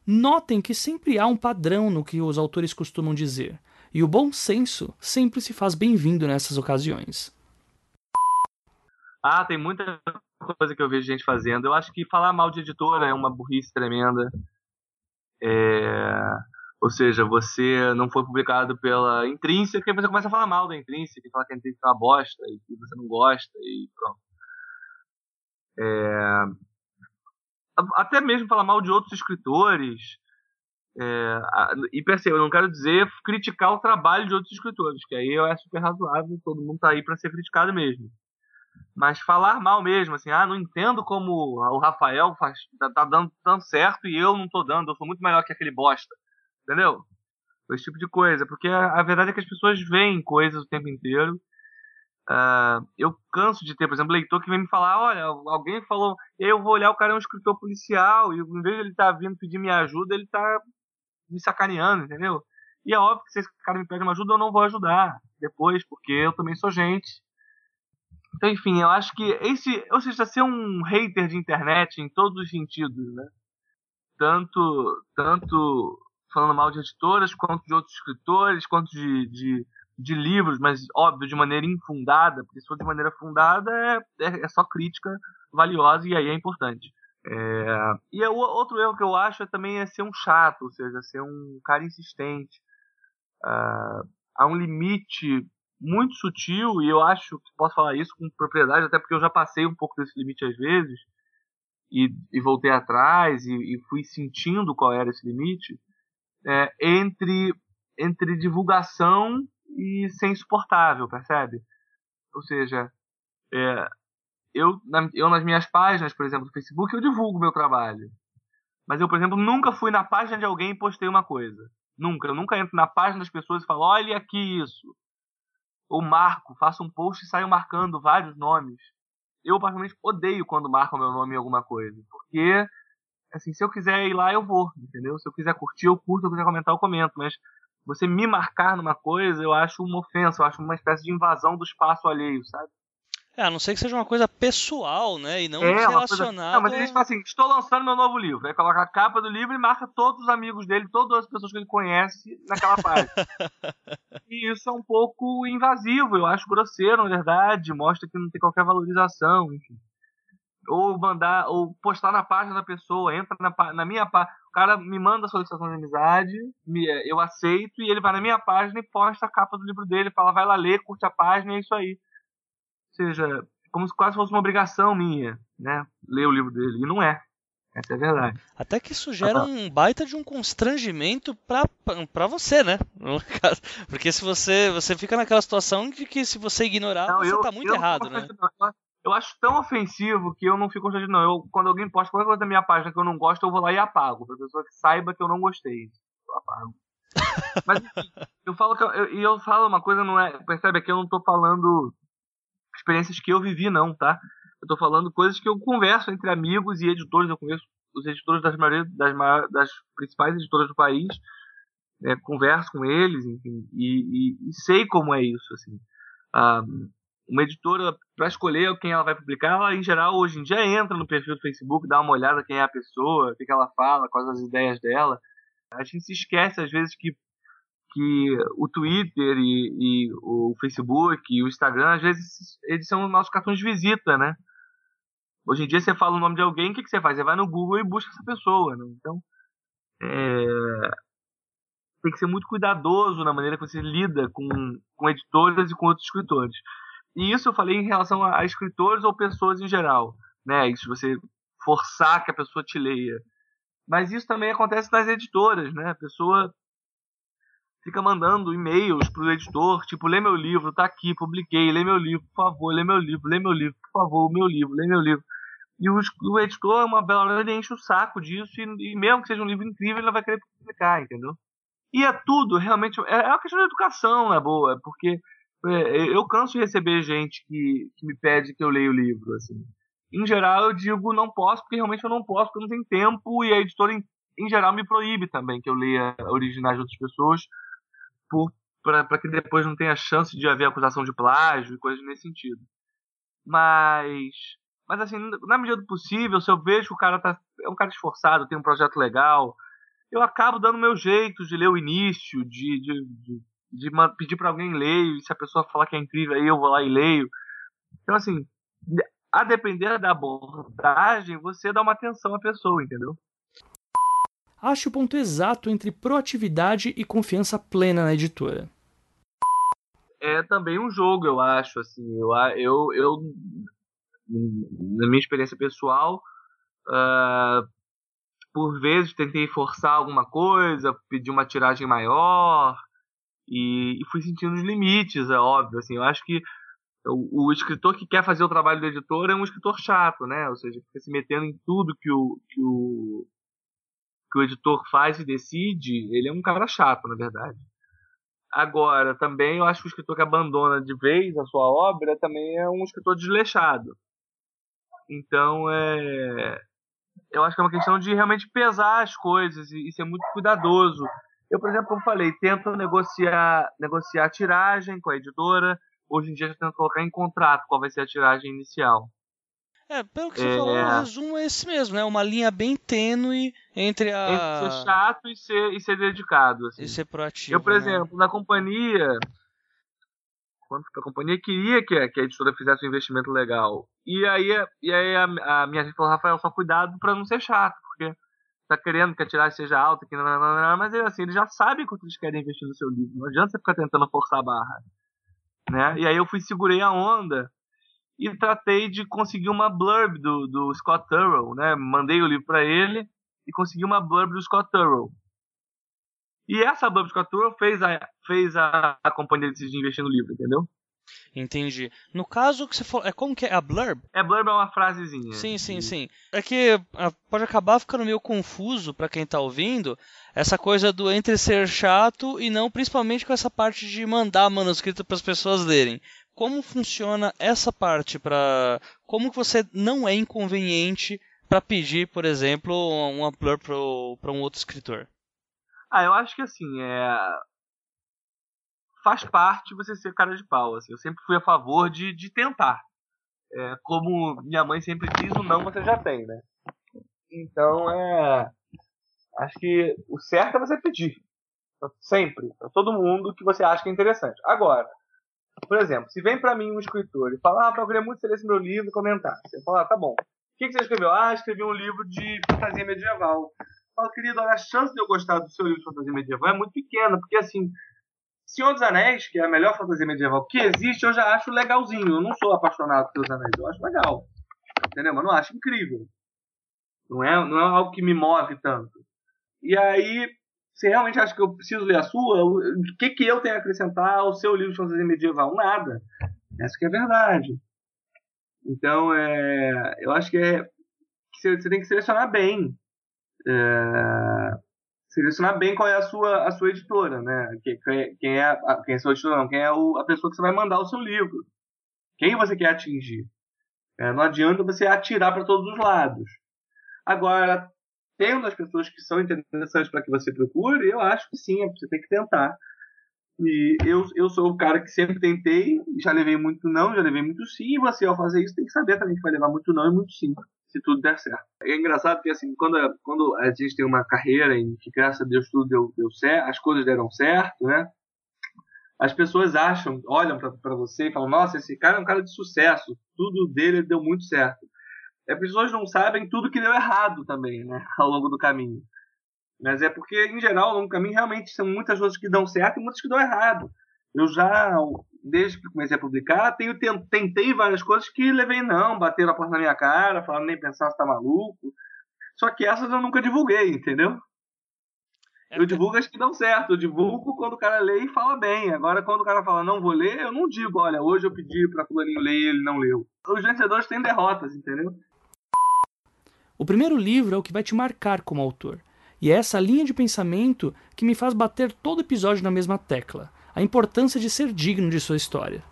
Notem que sempre há um padrão no que os autores costumam dizer. E o bom senso sempre se faz bem-vindo nessas ocasiões. Ah, tem muita coisa que eu vejo gente fazendo. Eu acho que falar mal de editora é uma burrice tremenda. É... Ou seja, você não foi publicado pela Intrínseca e você começa a falar mal da Intrínseca, e falar que a Intrínseca é uma bosta e que você não gosta e pronto. É... Até mesmo falar mal de outros escritores. É, e perceba, eu não quero dizer criticar o trabalho de outros escritores, que aí é super razoável, todo mundo tá aí para ser criticado mesmo. Mas falar mal mesmo, assim, ah, não entendo como o Rafael faz, tá, tá dando tão certo e eu não tô dando, eu sou muito melhor que aquele bosta. Entendeu? Esse tipo de coisa. Porque a, a verdade é que as pessoas veem coisas o tempo inteiro. Uh, eu canso de ter, por exemplo, leitor que vem me falar, olha, alguém falou, eu vou olhar, o cara é um escritor policial, e em vez de ele estar tá vindo pedir minha ajuda, ele tá me sacaneando, entendeu? E é óbvio que se esse cara me pede uma ajuda, eu não vou ajudar depois, porque eu também sou gente. Então, enfim, eu acho que esse, ou seja, ser um hater de internet em todos os sentidos, né? Tanto, tanto falando mal de editoras, quanto de outros escritores, quanto de, de, de livros, mas óbvio, de maneira infundada, porque se for de maneira fundada é, é, é só crítica valiosa e aí é importante. É, e o outro erro que eu acho é também é ser um chato, ou seja, ser um cara insistente. Uh, há um limite muito sutil, e eu acho que posso falar isso com propriedade, até porque eu já passei um pouco desse limite às vezes, e, e voltei atrás e, e, fui sentindo qual era esse limite é, entre entre divulgação e ser insuportável, percebe? Ou seja, é, eu, na, eu nas minhas páginas, por exemplo, do Facebook, eu divulgo meu trabalho. Mas eu, por exemplo, nunca fui na página de alguém e postei uma coisa. Nunca. Eu nunca entro na página das pessoas e falo, olha aqui isso. Ou marco, faço um post e saio marcando vários nomes. Eu, particularmente, odeio quando marcam meu nome em alguma coisa. Porque, assim, se eu quiser ir lá, eu vou, entendeu? Se eu quiser curtir, eu curto. Se eu quiser comentar, eu comento. Mas você me marcar numa coisa, eu acho uma ofensa. Eu acho uma espécie de invasão do espaço alheio, sabe? É, a não ser que seja uma coisa pessoal, né? E não é, relacionada. Coisa... Não, mas ele fala assim: estou lançando meu novo livro. Aí coloca a capa do livro e marca todos os amigos dele, todas as pessoas que ele conhece naquela página. e isso é um pouco invasivo, eu acho grosseiro, na verdade. Mostra que não tem qualquer valorização, enfim. Ou mandar, ou postar na página da pessoa, entra na, na minha página. O cara me manda a solicitação de amizade, me, eu aceito, e ele vai na minha página e posta a capa do livro dele, fala, vai lá ler, curte a página e é isso aí seja, como se quase fosse uma obrigação minha, né? Ler o livro dele. E não é. Essa é a verdade. Até que isso gera ah, um baita de um constrangimento pra, pra você, né? Porque se você, você fica naquela situação de que se você ignorar, não, você eu, tá muito errado, né? Eu acho tão ofensivo que eu não fico constrangido, não. Eu, quando alguém posta qualquer coisa da minha página que eu não gosto, eu vou lá e apago. Pra pessoa que saiba que eu não gostei. Eu apago. Mas enfim, eu falo que eu, eu, eu falo uma coisa, não é. Percebe aqui, eu não tô falando experiências que eu vivi, não, tá? Eu tô falando coisas que eu converso entre amigos e editores, eu conheço os editores das, maioria, das, das principais editoras do país, né, converso com eles, enfim, e, e, e, sei como é isso, assim. Ah, uma editora, para escolher quem ela vai publicar, ela, em geral, hoje em dia entra no perfil do Facebook, dá uma olhada quem é a pessoa, o que ela fala, quais as ideias dela. A gente se esquece, às vezes, que que o Twitter e, e, o Facebook e o Instagram, às vezes, eles são nossos cartões de visita, né? Hoje em dia você fala o nome de alguém, o que, que você faz? Você vai no Google e busca essa pessoa, né? Então, é... tem que ser muito cuidadoso na maneira que você lida com, com editoras e com outros escritores. E isso eu falei em relação a, a escritores ou pessoas em geral, né? Isso você forçar que a pessoa te leia. Mas isso também acontece nas editoras, né? A pessoa fica mandando e-mails pro editor, tipo, lê meu livro, tá aqui, publiquei, lê meu livro, por favor, lê meu livro, lê meu livro, por favor, meu livro, lê meu livro. E o, o editor, uma bela hora, ele enche o saco disso, e, e, mesmo que seja um livro incrível, ele vai querer publicar, entendeu? E é tudo, realmente, é, é uma questão de educação, é boa, porque é, eu canso de receber gente que, que me pede que eu leia o livro, assim. Em geral, eu digo não posso, porque realmente eu não posso, porque eu não tenho tempo, e a editora, em, em geral, me proíbe também que eu leia originais de outras pessoas, para que depois não tenha chance de haver acusação de plágio e coisas nesse sentido. Mas, mas assim, na medida do possível, se eu vejo que o cara tá, é um cara esforçado, tem um projeto legal, eu acabo dando meu jeito de ler o início, de, de, de, de pedir para alguém ler, e se a pessoa falar que é incrível, aí eu vou lá e leio. Então, assim, a depender da abordagem, você dá uma atenção à pessoa, entendeu? Ache o ponto exato entre proatividade e confiança plena na editora. É também um jogo, eu acho. Assim, eu, eu, eu na minha experiência pessoal, uh, por vezes tentei forçar alguma coisa, pedir uma tiragem maior e, e fui sentindo os limites, é óbvio. Assim, eu acho que o, o, escritor que quer fazer o trabalho do editor é um escritor chato, né? Ou seja, fica se metendo em tudo que o, que o, que o editor faz e decide, ele é um cara chato, na verdade. Agora, também eu acho que o escritor que abandona de vez a sua obra também é um escritor desleixado. Então, é. Eu acho que é uma questão de realmente pesar as coisas e, e ser muito cuidadoso. Eu, por exemplo, como falei, tento negociar, negociar a tiragem com a editora. Hoje em dia, já tento colocar em contrato qual vai ser a tiragem inicial. É, pelo que você é... falou, o resumo é esse mesmo, né? Uma linha bem tênue entre a. Entre ser chato e ser, e ser dedicado. Assim. E ser proativo. Eu, por né? exemplo, na companhia. Quando a companhia queria que a, que a editora fizesse um investimento legal. E aí, e aí a, a minha gente falou, Rafael, só cuidado para não ser chato, porque tá querendo que a tiragem seja alta, que não, não, não, mas assim, eles já sabem quanto eles querem investir no seu livro. Não adianta você ficar tentando forçar a barra. Né? E aí eu fui segurei a onda e tratei de conseguir uma blurb do, do Scott Turrell, né? Mandei o livro para ele e consegui uma blurb do Scott Turrell. E essa blurb do Scott Turrell fez a, fez a, a companhia decidir investir no livro, entendeu? Entendi. No caso que você falou, é como que é a blurb? É blurb é uma frasezinha. Sim, sim, sim. É que ah, pode acabar ficando meio confuso para quem tá ouvindo essa coisa do entre ser chato e não principalmente com essa parte de mandar manuscrito para as pessoas lerem. Como funciona essa parte para como que você não é inconveniente para pedir, por exemplo, uma blurb para um outro escritor? Ah, eu acho que assim, é faz parte você ser cara de pau. Assim. Eu sempre fui a favor de, de tentar. É, como minha mãe sempre diz, o não você já tem, né? Então é. Acho que o certo é você pedir. Sempre. Pra todo mundo que você acha que é interessante. Agora, por exemplo, se vem para mim um escritor e fala, ah, queria muito ler esse meu livro e comentar. Você fala, ah, tá bom. O que, que você escreveu? Ah, escrevi um livro de fantasia medieval. Fala, querido, olha, a chance de eu gostar do seu livro de fantasia medieval é muito pequena, porque assim, Senhor dos Anéis, que é a melhor fantasia medieval que existe, eu já acho legalzinho. Eu não sou apaixonado pelos Anéis, eu acho legal. Entendeu? Mas não acho incrível. Não é, não é algo que me move tanto. E aí, você realmente acha que eu preciso ler a sua? O que, que eu tenho a acrescentar ao seu livro de fantasia medieval? Nada. Essa que é a verdade. Então, é, eu acho que, é, que você tem que selecionar bem. É, selecionar bem qual é a sua, a sua editora, né? Quem, quem é, a, quem é a sua editora, não, quem é o, a pessoa que você vai mandar o seu livro. Quem você quer atingir. É, não adianta você atirar para todos os lados. Agora, tendo as pessoas que são interessantes para que você procure, eu acho que sim, você tem que tentar. E eu, eu sou o cara que sempre tentei, já levei muito não, já levei muito sim, e você ao fazer isso tem que saber também que vai levar muito não e muito sim se tudo der certo. É engraçado que assim, quando, quando a gente tem uma carreira em que graças a Deus tudo deu, deu certo, as coisas deram certo, né? As pessoas acham, olham para você e falam: Nossa, esse cara é um cara de sucesso, tudo dele deu muito certo. As pessoas não sabem tudo que deu errado também, né? Ao longo do caminho. Mas é porque, em geral, ao longo do caminho, realmente são muitas coisas que dão certo e muitas que dão errado. Eu já desde que comecei a publicar, tenho, tentei várias coisas que levei não, bateram a porta na minha cara, falaram nem pensar se tá maluco. Só que essas eu nunca divulguei, entendeu? É eu divulgo as que dão certo, eu divulgo quando o cara lê e fala bem. Agora, quando o cara fala não vou ler, eu não digo, olha, hoje eu pedi pra fulaninho ler e ele não leu. Os vencedores têm derrotas, entendeu? O primeiro livro é o que vai te marcar como autor. E é essa linha de pensamento que me faz bater todo episódio na mesma tecla a importância de ser digno de sua história?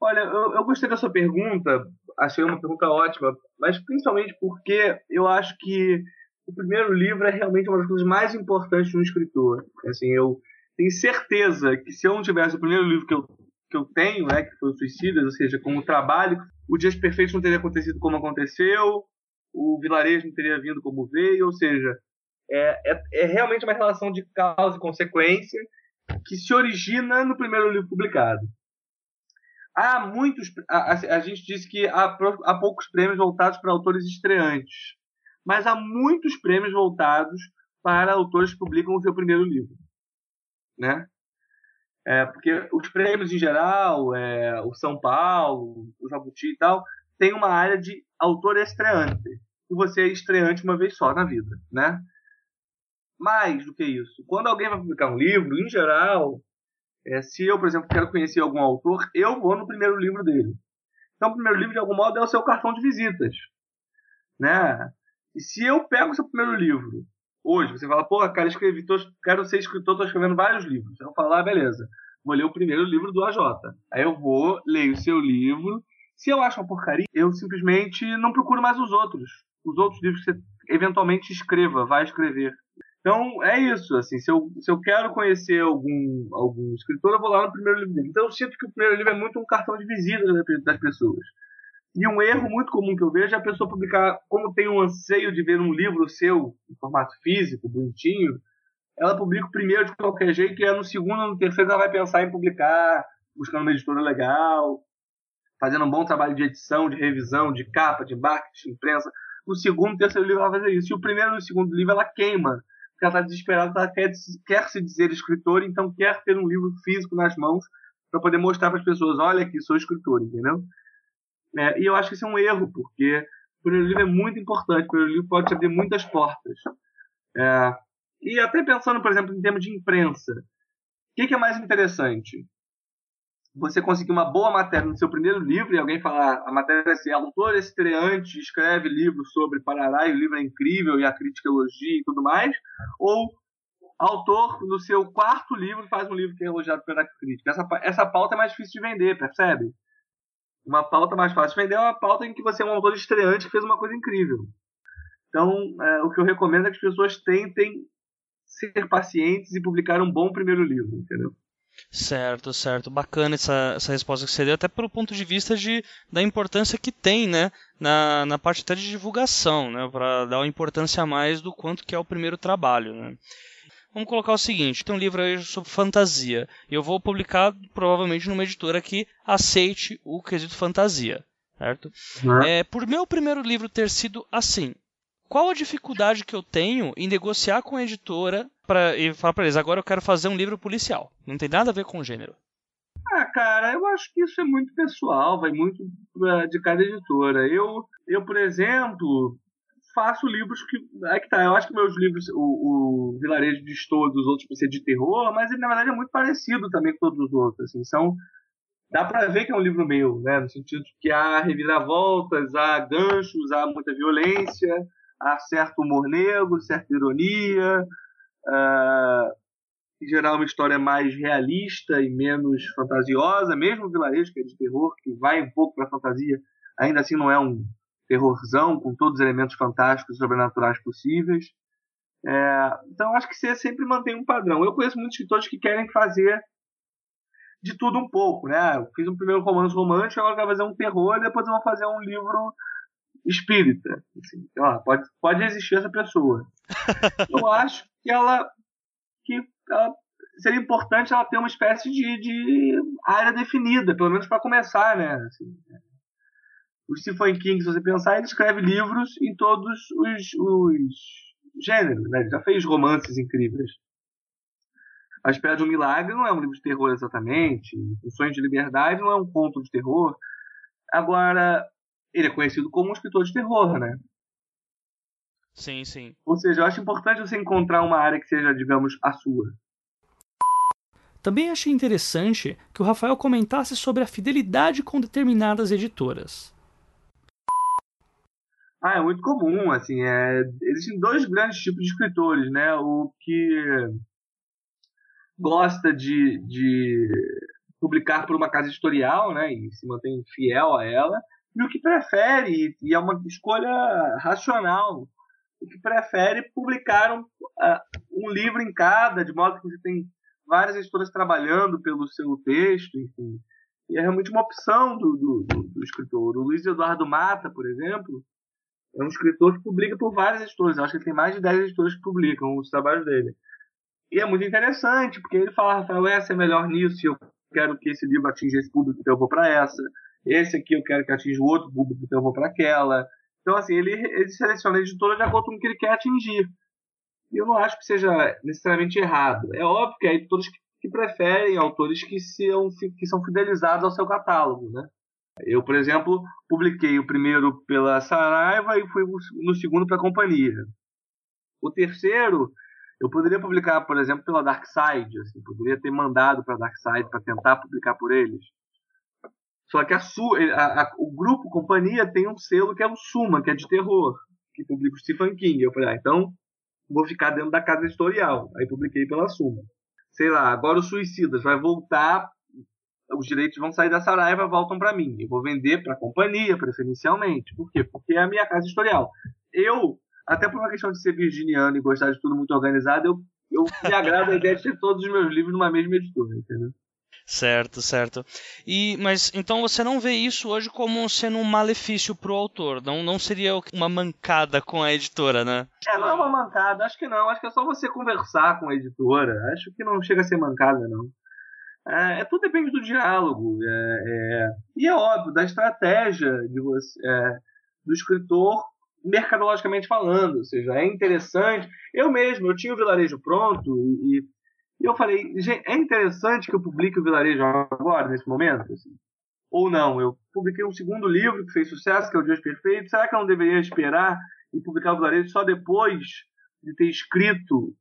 Olha, eu, eu gostei dessa pergunta, achei uma pergunta ótima, mas principalmente porque eu acho que o primeiro livro é realmente uma das coisas mais importantes de um escritor. Assim, eu tenho certeza que se eu não tivesse o primeiro livro que eu, que eu tenho, né, que foi o Suicidas, ou seja, como trabalho, o Dias Perfeitos não teria acontecido como aconteceu, o Vilarejo não teria vindo como veio, ou seja, é, é, é realmente uma relação de causa e consequência que se origina no primeiro livro publicado. Há muitos. A, a, a gente disse que há, há poucos prêmios voltados para autores estreantes, mas há muitos prêmios voltados para autores que publicam o seu primeiro livro. Né? É, porque os prêmios em geral, é, o São Paulo, o Jabuti e tal, tem uma área de autor estreante. E você é estreante uma vez só na vida, né? Mais do que isso, quando alguém vai publicar um livro, em geral, é, se eu, por exemplo, quero conhecer algum autor, eu vou no primeiro livro dele. Então, o primeiro livro, de algum modo, é o seu cartão de visitas. Né? E se eu pego o seu primeiro livro, hoje, você fala, pô, cara, escrevi, tô, quero ser escritor, estou escrevendo vários livros. Eu falo, ah, beleza, vou ler o primeiro livro do AJ. Aí eu vou, leio o seu livro. Se eu acho uma porcaria, eu simplesmente não procuro mais os outros. Os outros livros que você eventualmente escreva, vai escrever. Então, é isso. Assim, se, eu, se eu quero conhecer algum, algum escritor, eu vou lá no primeiro livro dele. Então, eu sinto que o primeiro livro é muito um cartão de visita das pessoas. E um erro muito comum que eu vejo é a pessoa publicar, como tem um anseio de ver um livro seu, em formato físico, bonitinho, ela publica o primeiro de qualquer jeito, e é no segundo no terceiro ela vai pensar em publicar, buscando uma editora legal, fazendo um bom trabalho de edição, de revisão, de capa, de marketing, imprensa. No segundo, terceiro livro ela vai fazer isso. E o primeiro e o segundo livro ela queima porque ela está desesperada, ela quer, quer se dizer escritor, então quer ter um livro físico nas mãos para poder mostrar para as pessoas, olha aqui, sou escritor, entendeu? É, e eu acho que isso é um erro, porque o primeiro livro é muito importante, o primeiro livro pode te abrir muitas portas. É, e até pensando, por exemplo, em termos de imprensa, o que, que, é mais interessante? Você conseguir uma boa matéria no seu primeiro livro e alguém falar a matéria é assim, autor estreante escreve livro sobre Parará e o livro é incrível e a crítica elogia e tudo mais, ou autor no seu quarto livro faz um livro que é elogiado pela crítica. Essa, essa pauta é mais difícil de vender, percebe? Uma pauta mais fácil de vender é uma pauta em que você é um autor estreante que fez uma coisa incrível. Então, é, o que eu recomendo é que as pessoas tentem ser pacientes e publicar um bom primeiro livro, entendeu? Certo, certo. Bacana essa, essa resposta que você deu, até pelo ponto de vista de, da importância que tem, né, na, na parte até de divulgação, né, para dar uma importância a mais do quanto que é o primeiro trabalho, né. Vamos colocar o seguinte: tem um livro aí sobre fantasia. Eu vou publicar provavelmente numa editora que aceite o quesito fantasia. Certo? Uhum. É, por meu primeiro livro ter sido assim, qual a dificuldade que eu tenho em negociar com a editora pra, e falar para eles: agora eu quero fazer um livro policial? Não tem nada a ver com o gênero. Ah, cara, eu acho que isso é muito pessoal, vai muito uh, de cada editora. Eu, eu, por exemplo, faço livros que. É que tá, eu acho que meus livros, o, o Vilarejo de Estou dos outros por ser de terror, mas ele na verdade é muito parecido também com todos os outros. Assim, são. Dá pra ver que é um livro meu, né? No sentido que há reviravoltas, há ganchos, há muita violência, há certo humor negro, certa ironia. Uh, em geral, uma história mais realista e menos fantasiosa. Mesmo o Vilarejo, que é de terror, que vai um pouco pra fantasia, ainda assim não é um terrorzão, com todos os elementos fantásticos e sobrenaturais possíveis. É, então acho que você sempre mantém um padrão. Eu conheço muitos escritores que querem fazer de tudo um pouco, né? Eu fiz um primeiro romance romântico, agora eu quero fazer um terror, e depois eu vou fazer um livro espírita. Assim, ó, pode, pode existir essa pessoa. eu acho que ela, que ela seria importante ela ter uma espécie de, de área definida, pelo menos para começar, né? Assim, o Stephen King, se você pensar, ele escreve livros em todos os, os gêneros, né? Ele já fez romances incríveis. A Espera de um Milagre não é um livro de terror exatamente. O Sonho de Liberdade não é um conto de terror. Agora, ele é conhecido como um escritor de terror, né? Sim, sim. Ou seja, eu acho importante você encontrar uma área que seja, digamos, a sua. Também achei interessante que o Rafael comentasse sobre a fidelidade com determinadas editoras. Ah, é muito comum, assim, é, existem dois grandes tipos de escritores, né? O que gosta de, de publicar por uma casa editorial, né? E se mantém fiel a ela, e o que prefere, e é uma escolha racional, o que prefere publicar um, um livro em cada, de modo que você tem várias editoras trabalhando pelo seu texto, enfim. E é realmente uma opção do, do, do escritor. O Luiz Eduardo Mata, por exemplo, é um escritor que publica por várias editoras. Eu acho que ele tem mais de 10 editoras que publicam os trabalhos dele. E é muito interessante, porque ele fala, Rafael, essa é melhor nisso, eu quero que esse livro atinja esse público, então eu vou para essa. Esse aqui eu quero que atinja o outro público, então eu vou para aquela. Então, assim, ele, ele seleciona a editora de acordo com o que ele quer atingir. E eu não acho que seja necessariamente errado. É óbvio que há editoras que, que preferem autores que, são, que são fidelizados ao seu catálogo, né? Eu, por exemplo, publiquei o primeiro pela Saraiva e fui no segundo para a companhia. O terceiro, eu poderia publicar, por exemplo, pela Darkside, assim, poderia ter mandado para a Darkside para tentar publicar por eles. Só que a, a, a, o grupo companhia tem um selo que é o Suma, que é de terror, que publica o Stephen King. Eu falei, ah, então vou ficar dentro da casa editorial. Aí publiquei pela Suma. Sei lá, agora o Suicidas vai voltar os direitos vão sair da Saraiva voltam para mim. Eu vou vender para a companhia, preferencialmente. Por quê? Porque é a minha casa editorial. Eu, até por uma questão de ser virginiano e gostar de tudo muito organizado, eu, eu me agrado a ideia de ter todos os meus livros numa mesma editora, entendeu? Certo, certo. E mas então você não vê isso hoje como sendo um malefício para o autor? Não, não seria uma mancada com a editora, né? É, não é uma mancada, acho que não. Acho que é só você conversar com a editora. Acho que não chega a ser mancada, não. É, é, tudo depende do diálogo. É, é, e é óbvio, da estratégia de você, é, do escritor, mercadologicamente falando. Ou seja, é interessante. Eu mesmo, eu tinha o vilarejo pronto e, E eu falei, é interessante que eu publique o Vilarejo agora, nesse momento? Assim? Ou não? Eu publiquei um segundo livro que fez sucesso, que é O Dias Perfeitos. Será que eu não deveria esperar e publicar o Vilarejo só depois de ter escrito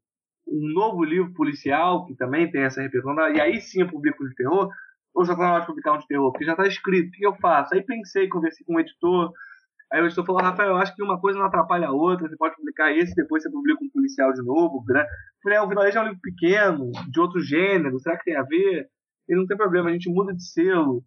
um novo livro policial, que também tem essa repercussão, e aí sim eu publico de terror? Ou está na hora de publicar um de terror? Porque já está escrito, o que eu faço? Aí pensei, conversei com o editor, Aí o editor falou, Rafael, eu acho que uma coisa não atrapalha a outra, você pode publicar esse, depois você publica um policial de novo. Né? Falei, é, o Vilarejo é um livro pequeno, de outro gênero, será que tem a ver? Ele não tem problema, a gente muda de selo.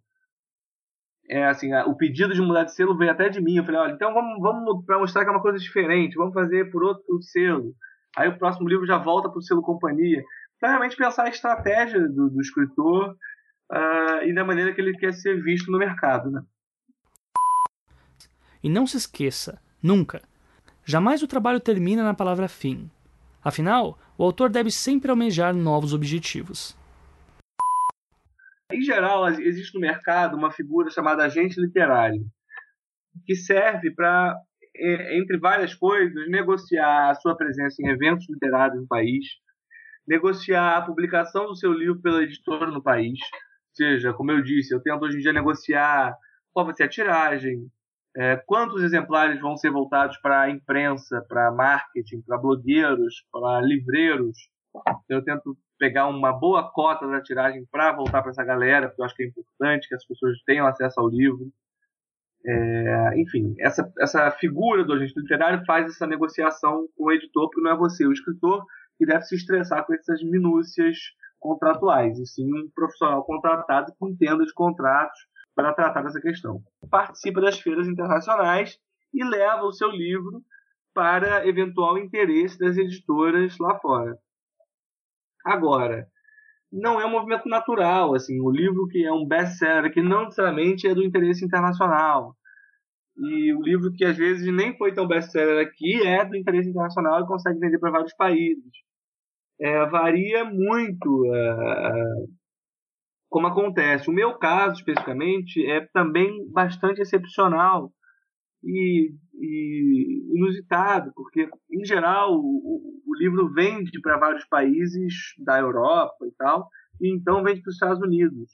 É assim, o pedido de mudar de selo veio até de mim. Eu falei, olha, então vamos, vamos para mostrar que é uma coisa diferente, vamos fazer por outro selo. Aí o próximo livro já volta para o selo companhia. Então, realmente pensar a estratégia do, do escritor uh, e da maneira que ele quer ser visto no mercado, né? E não se esqueça, nunca, jamais o trabalho termina na palavra fim. Afinal, o autor deve sempre almejar novos objetivos. Em geral, existe no mercado uma figura chamada agente literário, que serve para, entre várias coisas, negociar a sua presença em eventos literários no país, negociar a publicação do seu livro pela editora no país. Ou seja, como eu disse, eu tento hoje em dia negociar qual vai ser a tiragem, é, quantos exemplares vão ser voltados para a imprensa, para marketing, para blogueiros, para livreiros? Eu tento pegar uma boa cota da tiragem para voltar para essa galera, porque eu acho que é importante que as pessoas tenham acesso ao livro. É, enfim, essa, essa figura do agente literário faz essa negociação com o editor, porque não é você, o escritor, que deve se estressar com essas minúcias contratuais, e sim um profissional contratado que entenda de contratos para tratar dessa questão. Participa das feiras internacionais e leva o seu livro para eventual interesse das editoras lá fora. Agora, não é um movimento natural, assim, o livro que é um best-seller, que não necessariamente é do interesse internacional. E o livro que às vezes nem foi tão best-seller aqui é do interesse internacional e consegue vender para vários países. É, varia muito uh, como acontece. O meu caso, especificamente, é também bastante excepcional e, e inusitado, porque, em geral, o, o livro vende para vários países da Europa e tal, e então vende para os Estados Unidos.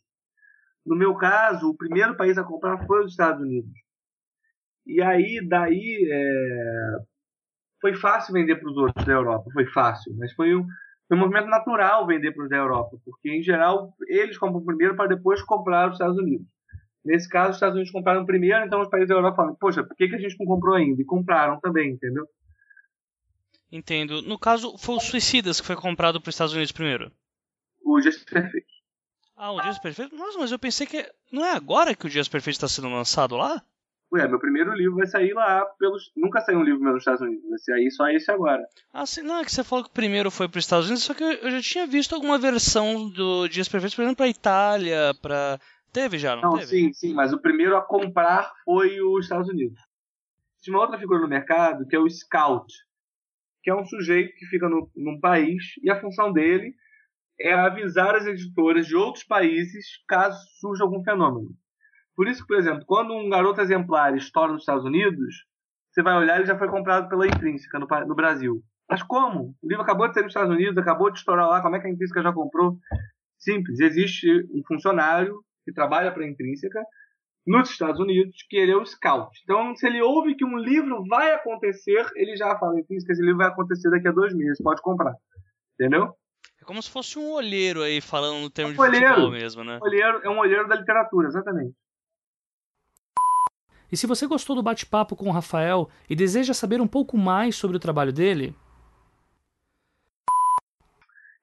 No meu caso, o primeiro país a comprar foi os Estados Unidos. E aí, daí, é... foi fácil vender para os outros da Europa, foi fácil, mas foi um, foi um movimento natural vender para os da Europa, porque em geral eles compram primeiro para depois comprar os Estados Unidos. Nesse caso, os Estados Unidos compraram primeiro, então os países da Europa falam, poxa, por que, que a gente não comprou ainda? E compraram também, entendeu? Entendo. No caso, foi o Suicidas que foi comprado para os Estados Unidos primeiro. O Dias Perfeito. Ah, o Dias Perfeito? Nossa, mas eu pensei que. Não é agora que o Dias Perfeito está sendo lançado lá? Ué, meu primeiro livro vai sair lá pelos. Nunca saiu um livro meu nos Estados Unidos, vai sair só esse agora. Ah, sim, não, é que você falou que o primeiro foi para os Estados Unidos, só que eu já tinha visto alguma versão do Dias Perfeitos, por exemplo, para Itália, para. Teve já, não, não teve? Sim, sim, mas o primeiro a comprar foi os Estados Unidos. Tinha uma outra figura no mercado que é o Scout, que é um sujeito que fica no, num país e a função dele é avisar as editoras de outros países caso surja algum fenômeno. Por isso que, por exemplo, quando um garoto exemplar estoura nos Estados Unidos, você vai olhar e já foi comprado pela Intrínseca no, no, Brasil. Mas como? O livro acabou de sair nos Estados Unidos, acabou de estourar lá, como é que a Intrínseca já comprou? Simples, existe um funcionário que trabalha para a Intrínseca nos Estados Unidos, que ele é o scout. Então, se ele ouve que um livro vai acontecer, ele já fala, Intrínseca, esse livro vai acontecer daqui a dois meses, pode comprar. Entendeu? É como se fosse um olheiro aí, falando no termo é um de olheiro, futebol mesmo, né? Olheiro, é um olheiro da literatura, exatamente. E se você gostou do bate-papo com o Rafael e deseja saber um pouco mais sobre o trabalho dele.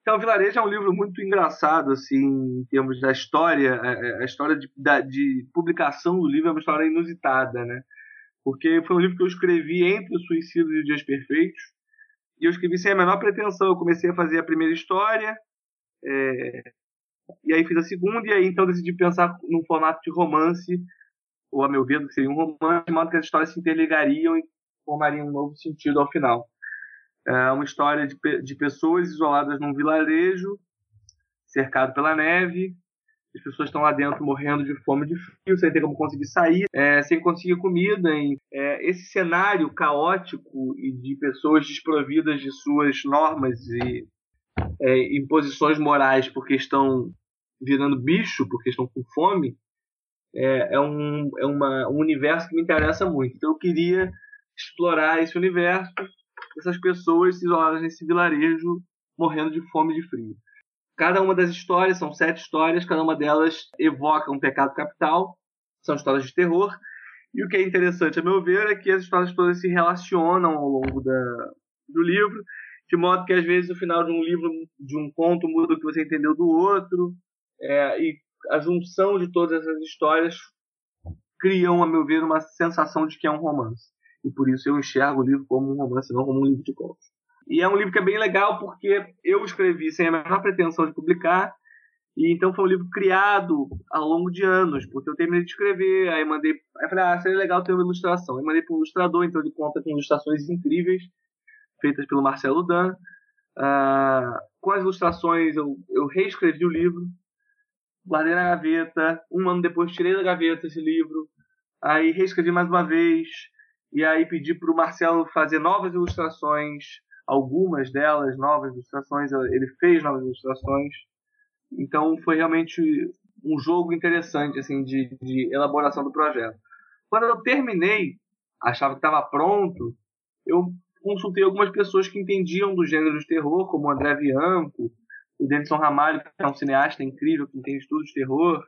Então, Vilarejo é um livro muito engraçado, assim, em termos da história. É, é, a história de, de publicação do livro é uma história inusitada, né? Porque foi um livro que eu escrevi entre o Suicídio e os Dias Perfeitos. E eu escrevi sem a menor pretensão. Eu comecei a fazer a primeira história, é, e aí fiz a segunda, e aí então decidi pensar num formato de romance ou a meu ver, que seria um romance, de modo que as histórias se interligariam e formariam um novo sentido ao final. É uma história de, de pessoas isoladas num vilarejo, cercado pela neve, as pessoas estão lá dentro morrendo de fome, de frio, sem ter como conseguir sair, é, sem conseguir comida. E, é, esse cenário caótico e de pessoas desprovidas de suas normas e é, imposições morais porque estão virando bicho, porque estão com fome, é, é, um, é uma, um universo que me interessa muito. Então eu queria explorar esse universo, essas pessoas isoladas nesse vilarejo, morrendo de fome e de frio. Cada uma das histórias, são sete histórias, cada uma delas evoca um pecado capital, são histórias de terror, e o que é interessante, a meu ver, é que as histórias todas se relacionam ao longo da, do livro, de modo que às vezes o final de um livro, de um conto, muda o que você entendeu do outro, é, e a junção de todas essas histórias criam, a meu ver, uma sensação de que é um romance. E por isso eu enxergo o livro como um romance, não como um livro de contos. E é um livro que é bem legal porque eu escrevi sem a menor pretensão de publicar, e então foi um livro criado ao longo de anos, porque eu terminei de escrever, aí mandei, aí falei, ah, seria legal ter uma ilustração. Aí mandei para um ilustrador, então ele conta com ilustrações incríveis, feitas pelo Marcelo Dan. Uh, com as ilustrações, eu, eu reescrevi o livro, guardei na gaveta, um ano depois tirei da gaveta esse livro, aí reescrevi mais uma vez, e aí pedi para o Marcelo fazer novas ilustrações, algumas delas novas ilustrações, ele fez novas ilustrações, então foi realmente um jogo interessante assim de, de elaboração do projeto. Quando eu terminei, achava que estava pronto, eu consultei algumas pessoas que entendiam do gênero de terror, como o André Bianco, o Denison Ramalho, que é um cineasta incrível, que entende tudo de terror,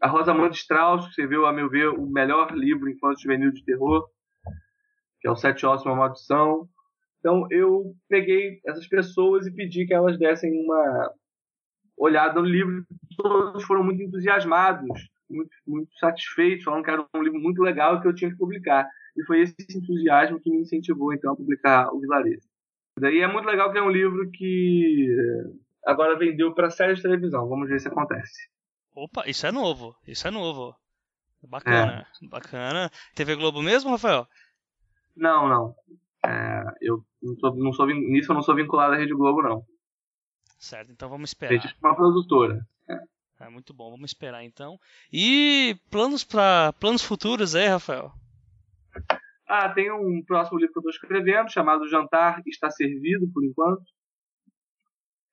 a Rosamund Strauss, que escreveu, a meu ver, o melhor livro infantil juvenil de terror, que é o Sete Ossos Uma Maldição. Então eu peguei essas pessoas e pedi que elas dessem uma olhada no livro, todos foram muito entusiasmados, muito, muito satisfeitos, falando que era um livro muito legal e que eu tinha que publicar. E foi esse entusiasmo que me incentivou então a publicar o Vilarejo. Daí é muito legal que é um livro que eh, agora vendeu para série de televisão. Vamos ver se acontece. Opa, isso é novo. Isso é novo. Bacana, é. bacana. TV Globo mesmo, Rafael? Não, não. É, eu não sou, não sou, nisso eu não sou vinculado à Rede Globo, não. Certo, então vamos esperar. Rede uma produtora. É. é muito bom, vamos esperar então. E planos para planos futuros aí, Rafael? Ah, tem um próximo livro que eu estou escrevendo chamado Jantar Está Servido, por enquanto.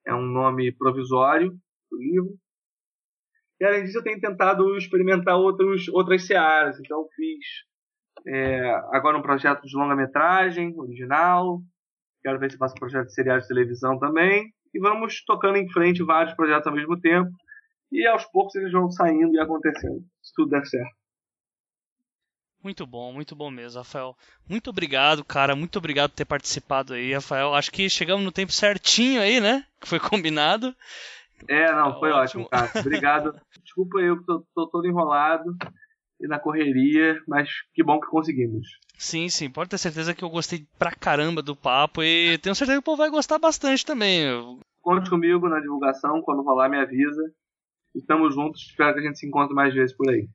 É um nome provisório do livro. E além disso, eu tenho tentado experimentar outros, outras searas. Então, fiz é, agora um projeto de longa-metragem original. Quero ver se faço um projeto de seriado de televisão também e vamos tocando em frente vários projetos ao mesmo tempo e aos poucos eles vão saindo e acontecendo, se tudo der certo. Muito bom, muito bom mesmo, Rafael. Muito obrigado, cara. Muito obrigado por ter participado aí, Rafael. Acho que chegamos no tempo certinho aí, né? Que foi combinado. É, não, foi ótimo, ótimo cara. Obrigado. Desculpa eu que tô, tô todo enrolado e na correria, mas que bom que conseguimos. Sim, sim, pode ter certeza que eu gostei pra caramba do papo e tenho certeza que o povo vai gostar bastante também. Conte comigo na divulgação, quando rolar me avisa. Estamos juntos, espero que a gente se encontre mais vezes por aí.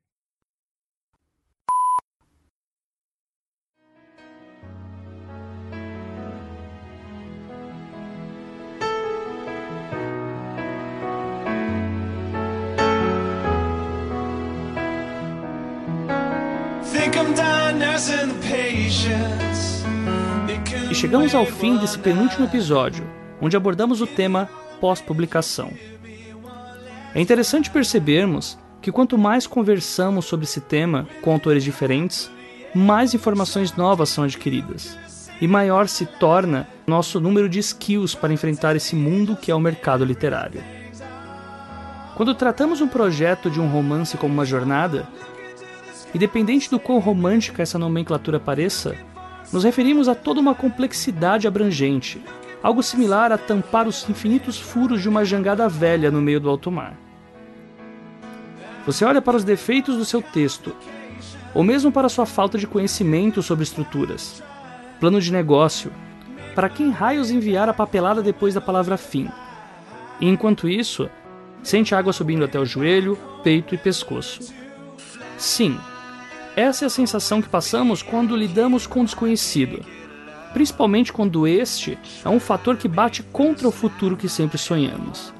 E chegamos ao fim desse penúltimo episódio, onde abordamos o tema pós-publicação. É interessante percebermos que quanto mais conversamos sobre esse tema com autores diferentes, mais informações novas são adquiridas e maior se torna nosso número de skills para enfrentar esse mundo que é o mercado literário. Quando tratamos um projeto de um romance como uma jornada, Independente do quão romântica essa nomenclatura pareça, nos referimos a toda uma complexidade abrangente, algo similar a tampar os infinitos furos de uma jangada velha no meio do alto mar. Você olha para os defeitos do seu texto, ou mesmo para sua falta de conhecimento sobre estruturas, plano de negócio, para quem raios enviar a papelada depois da palavra fim. E enquanto isso, sente água subindo até o joelho, peito e pescoço. Sim, essa é a sensação que passamos quando lidamos com o desconhecido, principalmente quando este é um fator que bate contra o futuro que sempre sonhamos.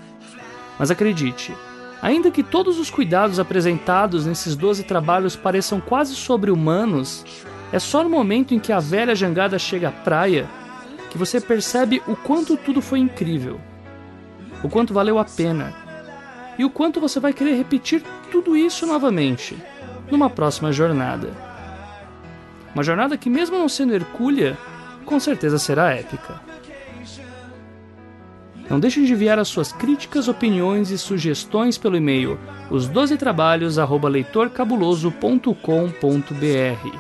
Mas acredite, ainda que todos os cuidados apresentados nesses 12 trabalhos pareçam quase sobre-humanos, é só no momento em que a velha jangada chega à praia que você percebe o quanto tudo foi incrível. o quanto valeu a pena e o quanto você vai querer repetir tudo isso novamente numa próxima jornada. Uma jornada que, mesmo não sendo hercúlea, com certeza será épica. Não deixe de enviar as suas críticas, opiniões e sugestões pelo e-mail os12trabalhos@leitorcabuloso.com.br.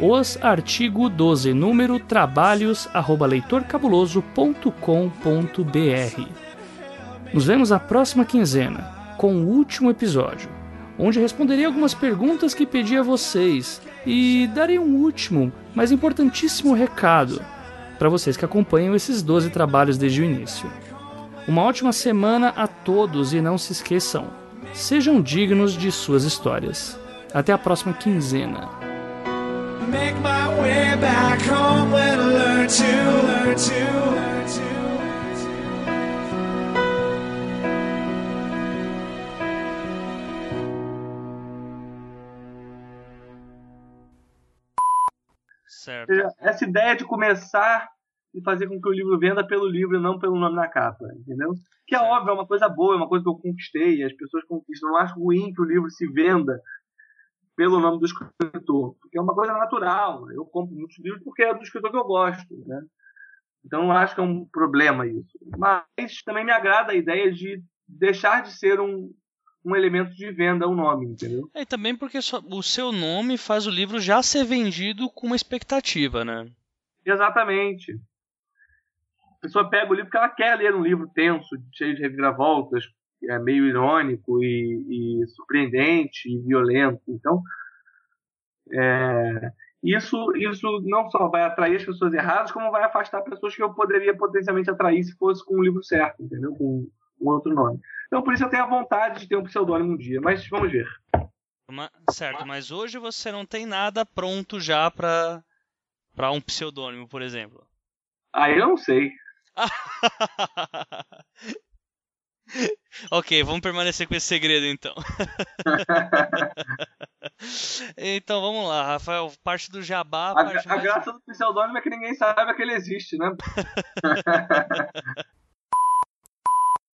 Os artigo 12 número trabalhos@leitorcabuloso.com.br. Nos vemos na próxima quinzena com o último episódio, onde responderei algumas perguntas que pedi a vocês e darei um último, mas importantíssimo recado para vocês que acompanham esses 12 trabalhos desde o início. Uma ótima semana a todos e não se esqueçam, sejam dignos de suas histórias. Até a próxima quinzena. Essa ideia de começar e fazer com que o livro venda pelo livro e não pelo nome na capa, entendeu? Que é óbvio, é uma coisa boa, é uma coisa que eu conquistei, as pessoas conquistam. Eu não acho ruim que o livro se venda pelo nome do escritor, porque é uma coisa natural. Eu compro muitos livros porque é do escritor que eu gosto, né? Então eu acho que é um problema isso. Mas também me agrada a ideia de deixar de ser um, um elemento de venda o nome, entendeu? É, E também porque o seu nome faz o livro já ser vendido com uma expectativa, né? Exatamente. A pessoa pega o livro porque ela quer ler um livro tenso, cheio de reviravoltas, é meio irônico e, e surpreendente e violento. Então, é, isso, isso não só vai atrair as pessoas erradas, como vai afastar pessoas que eu poderia potencialmente atrair se fosse com o livro certo, entendeu? Com um outro nome. Então, por isso eu tenho a vontade de ter um pseudônimo um dia, mas vamos ver. Certo, mas hoje você não tem nada pronto já pra, pra um pseudônimo, por exemplo. Aí eu não sei. ok, vamos permanecer com esse segredo então. então vamos lá, Rafael, parte do jabá. A, parte a mais- graça do pseudônimo é que ninguém saiba que ele existe, né?